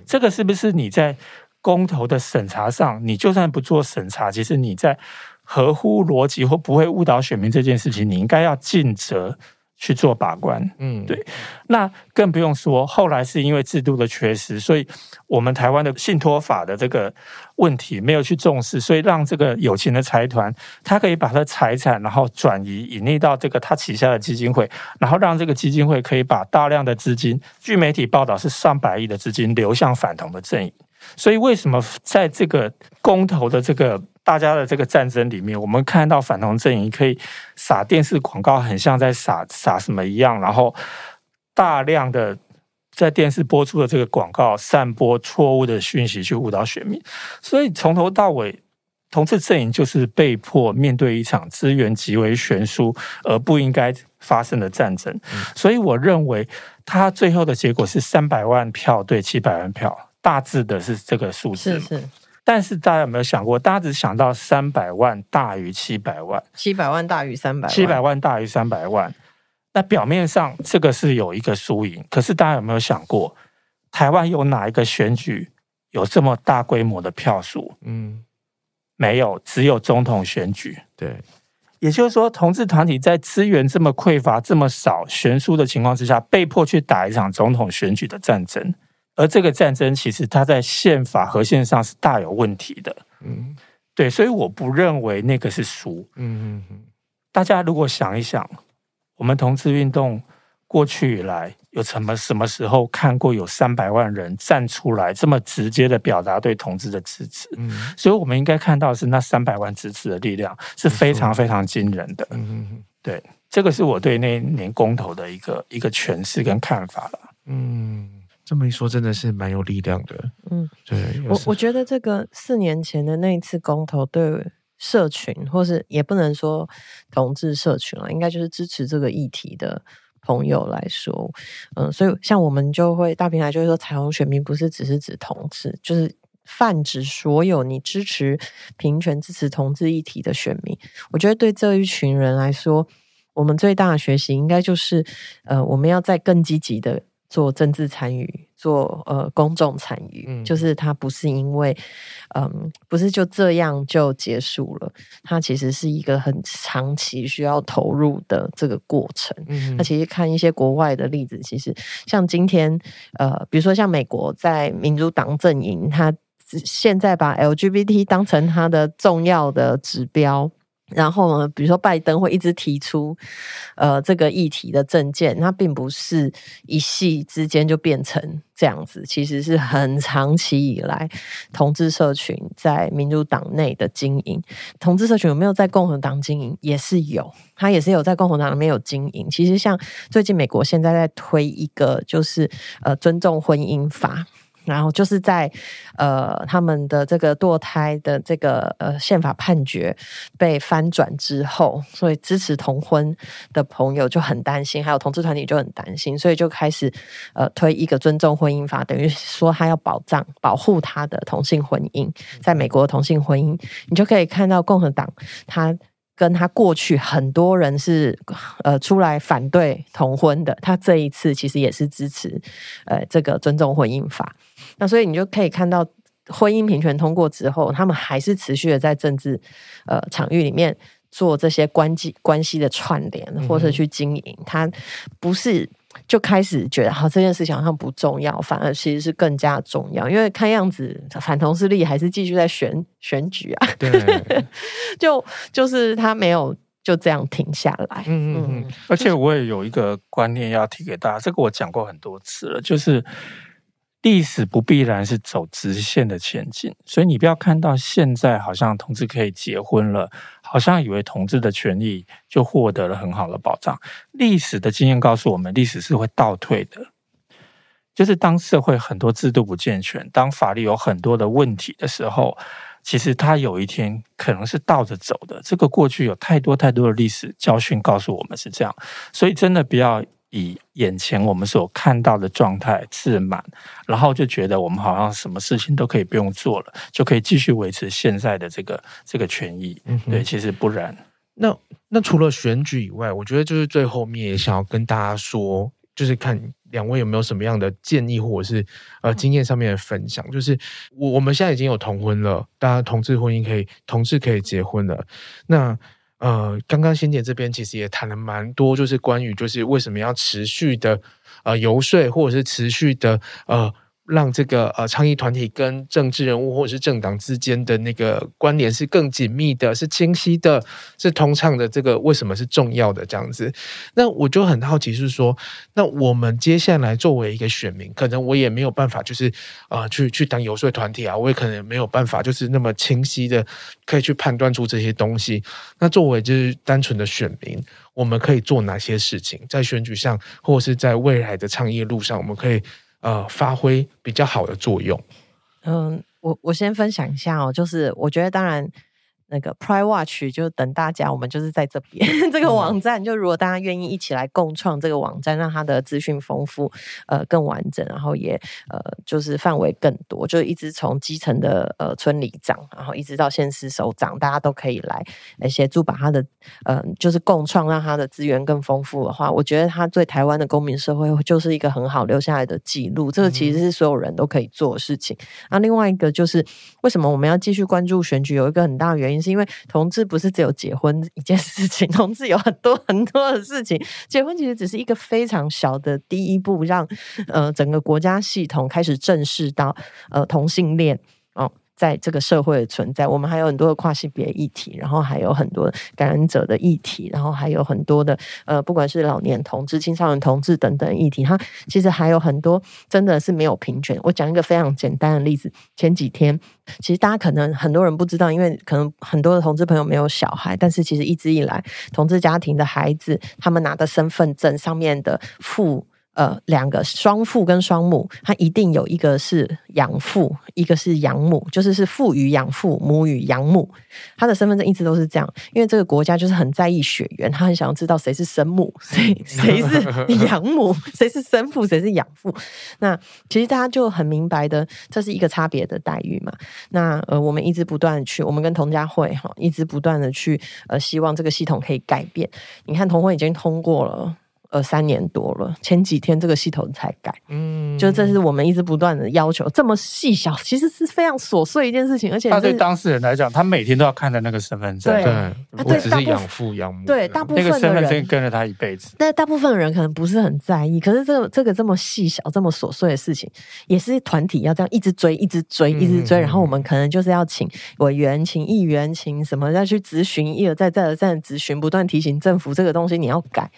这个是不是你在公投的审查上，你就算不做审查，其实你在合乎逻辑或不会误导选民这件事情，你应该要尽责。去做把关，嗯，对，那更不用说，后来是因为制度的缺失，所以我们台湾的信托法的这个问题没有去重视，所以让这个有钱的财团，他可以把他的财产然后转移隐匿到这个他旗下的基金会，然后让这个基金会可以把大量的资金，据媒体报道是上百亿的资金流向反同的阵营，所以为什么在这个公投的这个。大家的这个战争里面，我们看到反同阵营可以撒电视广告，很像在撒撒什么一样，然后大量的在电视播出的这个广告，散播错误的讯息去误导选民。所以从头到尾，同志阵营就是被迫面对一场资源极为悬殊而不应该发生的战争。所以我认为，他最后的结果是三百万票对七百万票，大致的是这个数字。是是。但是大家有没有想过？大家只想到三百万大于七百万，七百万大于三百万，七百万大于三百万。那表面上这个是有一个输赢，可是大家有没有想过，台湾有哪一个选举有这么大规模的票数？嗯，没有，只有总统选举。对，也就是说，同志团体在资源这么匮乏、这么少、悬殊的情况之下，被迫去打一场总统选举的战争。而这个战争其实它在宪法核心上是大有问题的，嗯，对，所以我不认为那个是输，嗯嗯，大家如果想一想，我们同志运动过去以来有什么什么时候看过有三百万人站出来这么直接的表达对同志的支持？嗯，所以我们应该看到是那三百万支持的力量是非常非常惊人的，嗯嗯，对，这个是我对那一年公投的一个一个诠释跟看法了，嗯。这么一说，真的是蛮有力量的。嗯，对，我我觉得这个四年前的那一次公投，对社群，或是也不能说同志社群了，应该就是支持这个议题的朋友来说，嗯，所以像我们就会大平台就会说，彩虹选民不是只是指同志，就是泛指所有你支持平权、支持同志议题的选民。我觉得对这一群人来说，我们最大的学习应该就是，呃，我们要再更积极的。做政治参与，做呃公众参与，嗯，就是它不是因为，嗯，不是就这样就结束了，它其实是一个很长期需要投入的这个过程。嗯，那其实看一些国外的例子，其实像今天，呃，比如说像美国在民主党阵营，他现在把 LGBT 当成它的重要的指标。然后呢，比如说拜登会一直提出，呃，这个议题的政见，那并不是一夕之间就变成这样子，其实是很长期以来同志社群在民主党内的经营。同志社群有没有在共和党经营？也是有，他也是有在共和党里面有经营。其实像最近美国现在在推一个，就是呃尊重婚姻法。然后就是在呃他们的这个堕胎的这个呃宪法判决被翻转之后，所以支持同婚的朋友就很担心，还有同志团体就很担心，所以就开始呃推一个尊重婚姻法，等于说他要保障保护他的同性婚姻，在美国的同性婚姻，你就可以看到共和党他。跟他过去很多人是呃出来反对同婚的，他这一次其实也是支持呃这个尊重婚姻法。那所以你就可以看到，婚姻平权通过之后，他们还是持续的在政治呃场域里面做这些关系关系的串联，或者去经营。他不是就开始觉得，好，这件事情好像不重要，反而其实是更加重要。因为看样子反同势力还是继续在选选举啊，对，(laughs) 就就是他没有就这样停下来。嗯嗯嗯。而且我也有一个观念要提给大家，这个我讲过很多次了，就是。历史不必然是走直线的前进，所以你不要看到现在好像同志可以结婚了，好像以为同志的权利就获得了很好的保障。历史的经验告诉我们，历史是会倒退的。就是当社会很多制度不健全，当法律有很多的问题的时候，其实它有一天可能是倒着走的。这个过去有太多太多的历史教训告诉我们是这样，所以真的不要。以眼前我们所看到的状态自满，然后就觉得我们好像什么事情都可以不用做了，就可以继续维持现在的这个这个权益。嗯，对，其实不然。那那除了选举以外，我觉得就是最后面也想要跟大家说，就是看两位有没有什么样的建议，或者是呃经验上面的分享。就是我我们现在已经有同婚了，大家同志婚姻可以，同志可以结婚了。那呃，刚刚欣姐这边其实也谈了蛮多，就是关于就是为什么要持续的呃游说，或者是持续的呃。让这个呃倡议团体跟政治人物或者是政党之间的那个关联是更紧密的，是清晰的，是通畅的。这个为什么是重要的这样子？那我就很好奇，是说，那我们接下来作为一个选民，可能我也没有办法，就是啊、去去当游说团体啊，我也可能没有办法，就是那么清晰的可以去判断出这些东西。那作为就是单纯的选民，我们可以做哪些事情，在选举上，或者是在未来的倡议路上，我们可以。呃，发挥比较好的作用。嗯，我我先分享一下哦，就是我觉得当然。那个 Pride Watch 就等大家，我们就是在这边这个网站，就如果大家愿意一起来共创这个网站，让它的资讯丰富，呃，更完整，然后也呃，就是范围更多，就一直从基层的呃村里长，然后一直到县市首长，大家都可以来来协助把它的呃，就是共创，让它的资源更丰富的话，我觉得它对台湾的公民社会就是一个很好留下来的记录。这个其实是所有人都可以做的事情。那、嗯、另外一个就是为什么我们要继续关注选举，有一个很大的原因。是因为同志不是只有结婚一件事情，(laughs) 同志有很多很多的事情。结婚其实只是一个非常小的第一步，让呃整个国家系统开始正视到呃同性恋。在这个社会的存在，我们还有很多的跨性别议题，然后还有很多感染者的议题，然后还有很多的呃，不管是老年同志、青少年同志等等议题，它其实还有很多真的是没有平权。我讲一个非常简单的例子，前几天其实大家可能很多人不知道，因为可能很多的同志朋友没有小孩，但是其实一直以来，同志家庭的孩子他们拿的身份证上面的父。呃，两个双父跟双母，他一定有一个是养父，一个是养母，就是是父与养父，母与养母。他的身份证一直都是这样，因为这个国家就是很在意血缘，他很想要知道谁是生母，谁谁是养母，谁是生父，谁是养父。那其实大家就很明白的，这是一个差别的待遇嘛。那呃，我们一直不断的去，我们跟童家会哈，一直不断的去呃，希望这个系统可以改变。你看，同婚已经通过了。呃，三年多了，前几天这个系统才改，嗯，就这是我们一直不断的要求，这么细小，其实是非常琐碎一件事情，而且他对当事人来讲，他每天都要看的那个身份证，对，对，不只是养父养母，对，大部分那个身份证跟了他一辈子，但大部分的人可能不是很在意，可是这个这个这么细小、这么琐碎的事情，也是团体要这样一直追、一直追、一直追，然后我们可能就是要请委员、请议员、请什么再去咨询，一而再、再而三的咨询，不断提醒政府这个东西你要改，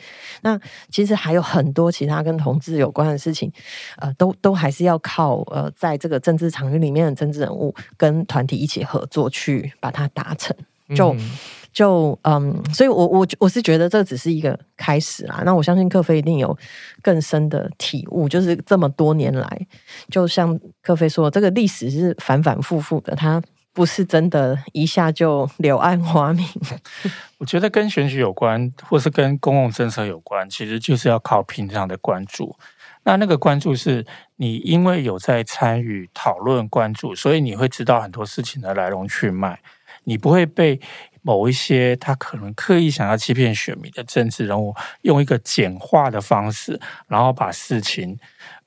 那。其实还有很多其他跟同志有关的事情，呃，都都还是要靠呃，在这个政治场域里面的政治人物跟团体一起合作去把它达成。就、嗯、就嗯，所以我我我是觉得这只是一个开始啦。那我相信克菲一定有更深的体悟，就是这么多年来，就像克菲说，这个历史是反反复复的，他。不是真的，一下就柳暗花明。(laughs) 我觉得跟选举有关，或是跟公共政策有关，其实就是要靠平常的关注。那那个关注是你因为有在参与讨论关注，所以你会知道很多事情的来龙去脉。你不会被某一些他可能刻意想要欺骗选民的政治人物，用一个简化的方式，然后把事情。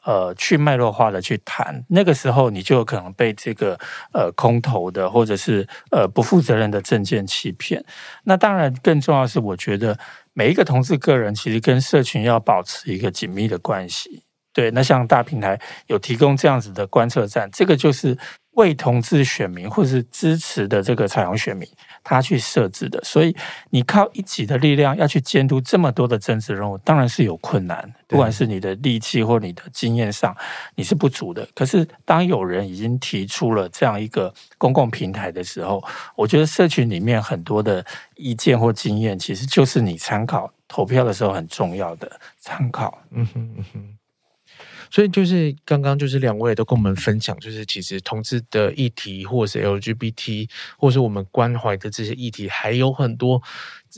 呃去脉络化的去谈，那个时候你就有可能被这个呃空头的或者是呃不负责任的证件欺骗。那当然更重要是，我觉得每一个同志个人其实跟社群要保持一个紧密的关系。对，那像大平台有提供这样子的观测站，这个就是为同志选民或是支持的这个彩虹选民他去设置的。所以你靠一己的力量要去监督这么多的政治任务，当然是有困难。不管是你的力气或你的经验上，你是不足的。可是当有人已经提出了这样一个公共平台的时候，我觉得社群里面很多的意见或经验，其实就是你参考投票的时候很重要的参考。嗯哼嗯哼。所以就是刚刚就是两位都跟我们分享，就是其实同志的议题，或者是 LGBT，或者是我们关怀的这些议题，还有很多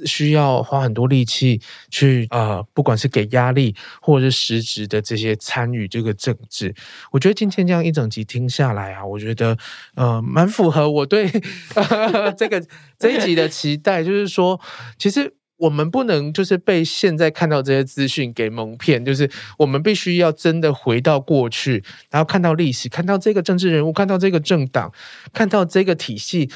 需要花很多力气去呃，不管是给压力，或者是实质的这些参与这个政治。我觉得今天这样一整集听下来啊，我觉得呃蛮符合我对 (laughs) 这个这一集的期待，就是说其实。我们不能就是被现在看到这些资讯给蒙骗，就是我们必须要真的回到过去，然后看到历史，看到这个政治人物，看到这个政党，看到这个体系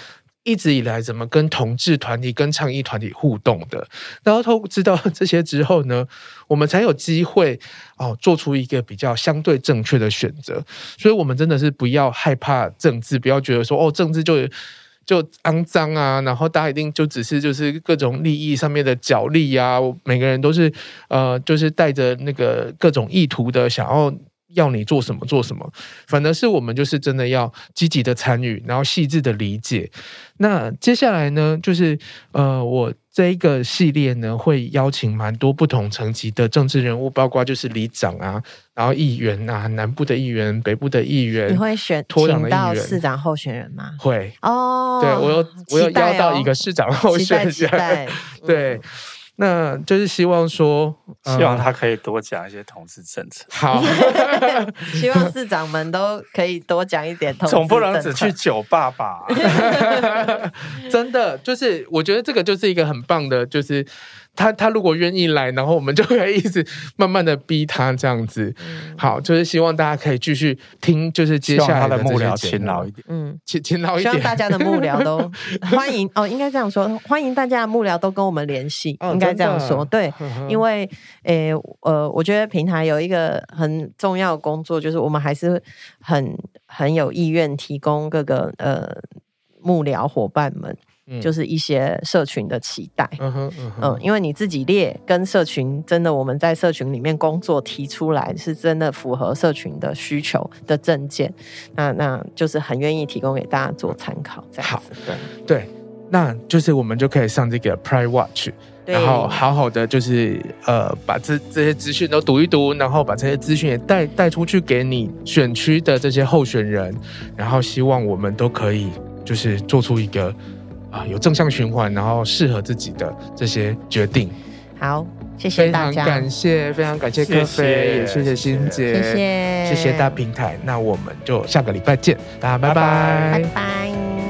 一直以来怎么跟同志团体、跟倡议团体互动的，然后都知道这些之后呢，我们才有机会哦做出一个比较相对正确的选择。所以，我们真的是不要害怕政治，不要觉得说哦，政治就。就肮脏啊，然后大家一定就只是就是各种利益上面的角力啊，每个人都是呃，就是带着那个各种意图的，想要要你做什么做什么。反而是我们就是真的要积极的参与，然后细致的理解。那接下来呢，就是呃，我。这一个系列呢，会邀请蛮多不同层级的政治人物，包括就是里长啊，然后议员啊，南部的议员、北部的议员。你会选请到市长候选人吗？会哦，对我有我有邀到一个市长候选人，(laughs) 对。那就是希望说，希望他可以多讲一些同志政策。好，(laughs) 希望市长们都可以多讲一点同志政策。总不能只去酒吧吧？(laughs) 真的，就是我觉得这个就是一个很棒的，就是。他他如果愿意来，然后我们就可以一直慢慢的逼他这样子。嗯、好，就是希望大家可以继续听，就是接下来的幕僚勤劳一点，嗯，勤勤劳一点。希望大家的幕僚都 (laughs) 欢迎哦，应该这样说，欢迎大家的幕僚都跟我们联系，哦、应该这样说。对，因为诶呃，我觉得平台有一个很重要的工作，就是我们还是很很有意愿提供各个呃幕僚伙伴们。就是一些社群的期待，嗯哼，嗯哼，嗯，因为你自己列跟社群真的，我们在社群里面工作提出来是真的符合社群的需求的证件，那那就是很愿意提供给大家做参考，这样子。好，对对，那就是我们就可以上这个 Pride Watch，然后好好的就是呃把这这些资讯都读一读，然后把这些资讯也带带出去给你选区的这些候选人，然后希望我们都可以就是做出一个。啊，有正向循环，然后适合自己的这些决定。好，谢谢大家，非常感谢，非常感谢柯飞，也谢谢欣姐，谢谢，谢谢大平台。那我们就下个礼拜见，大家拜拜，拜拜。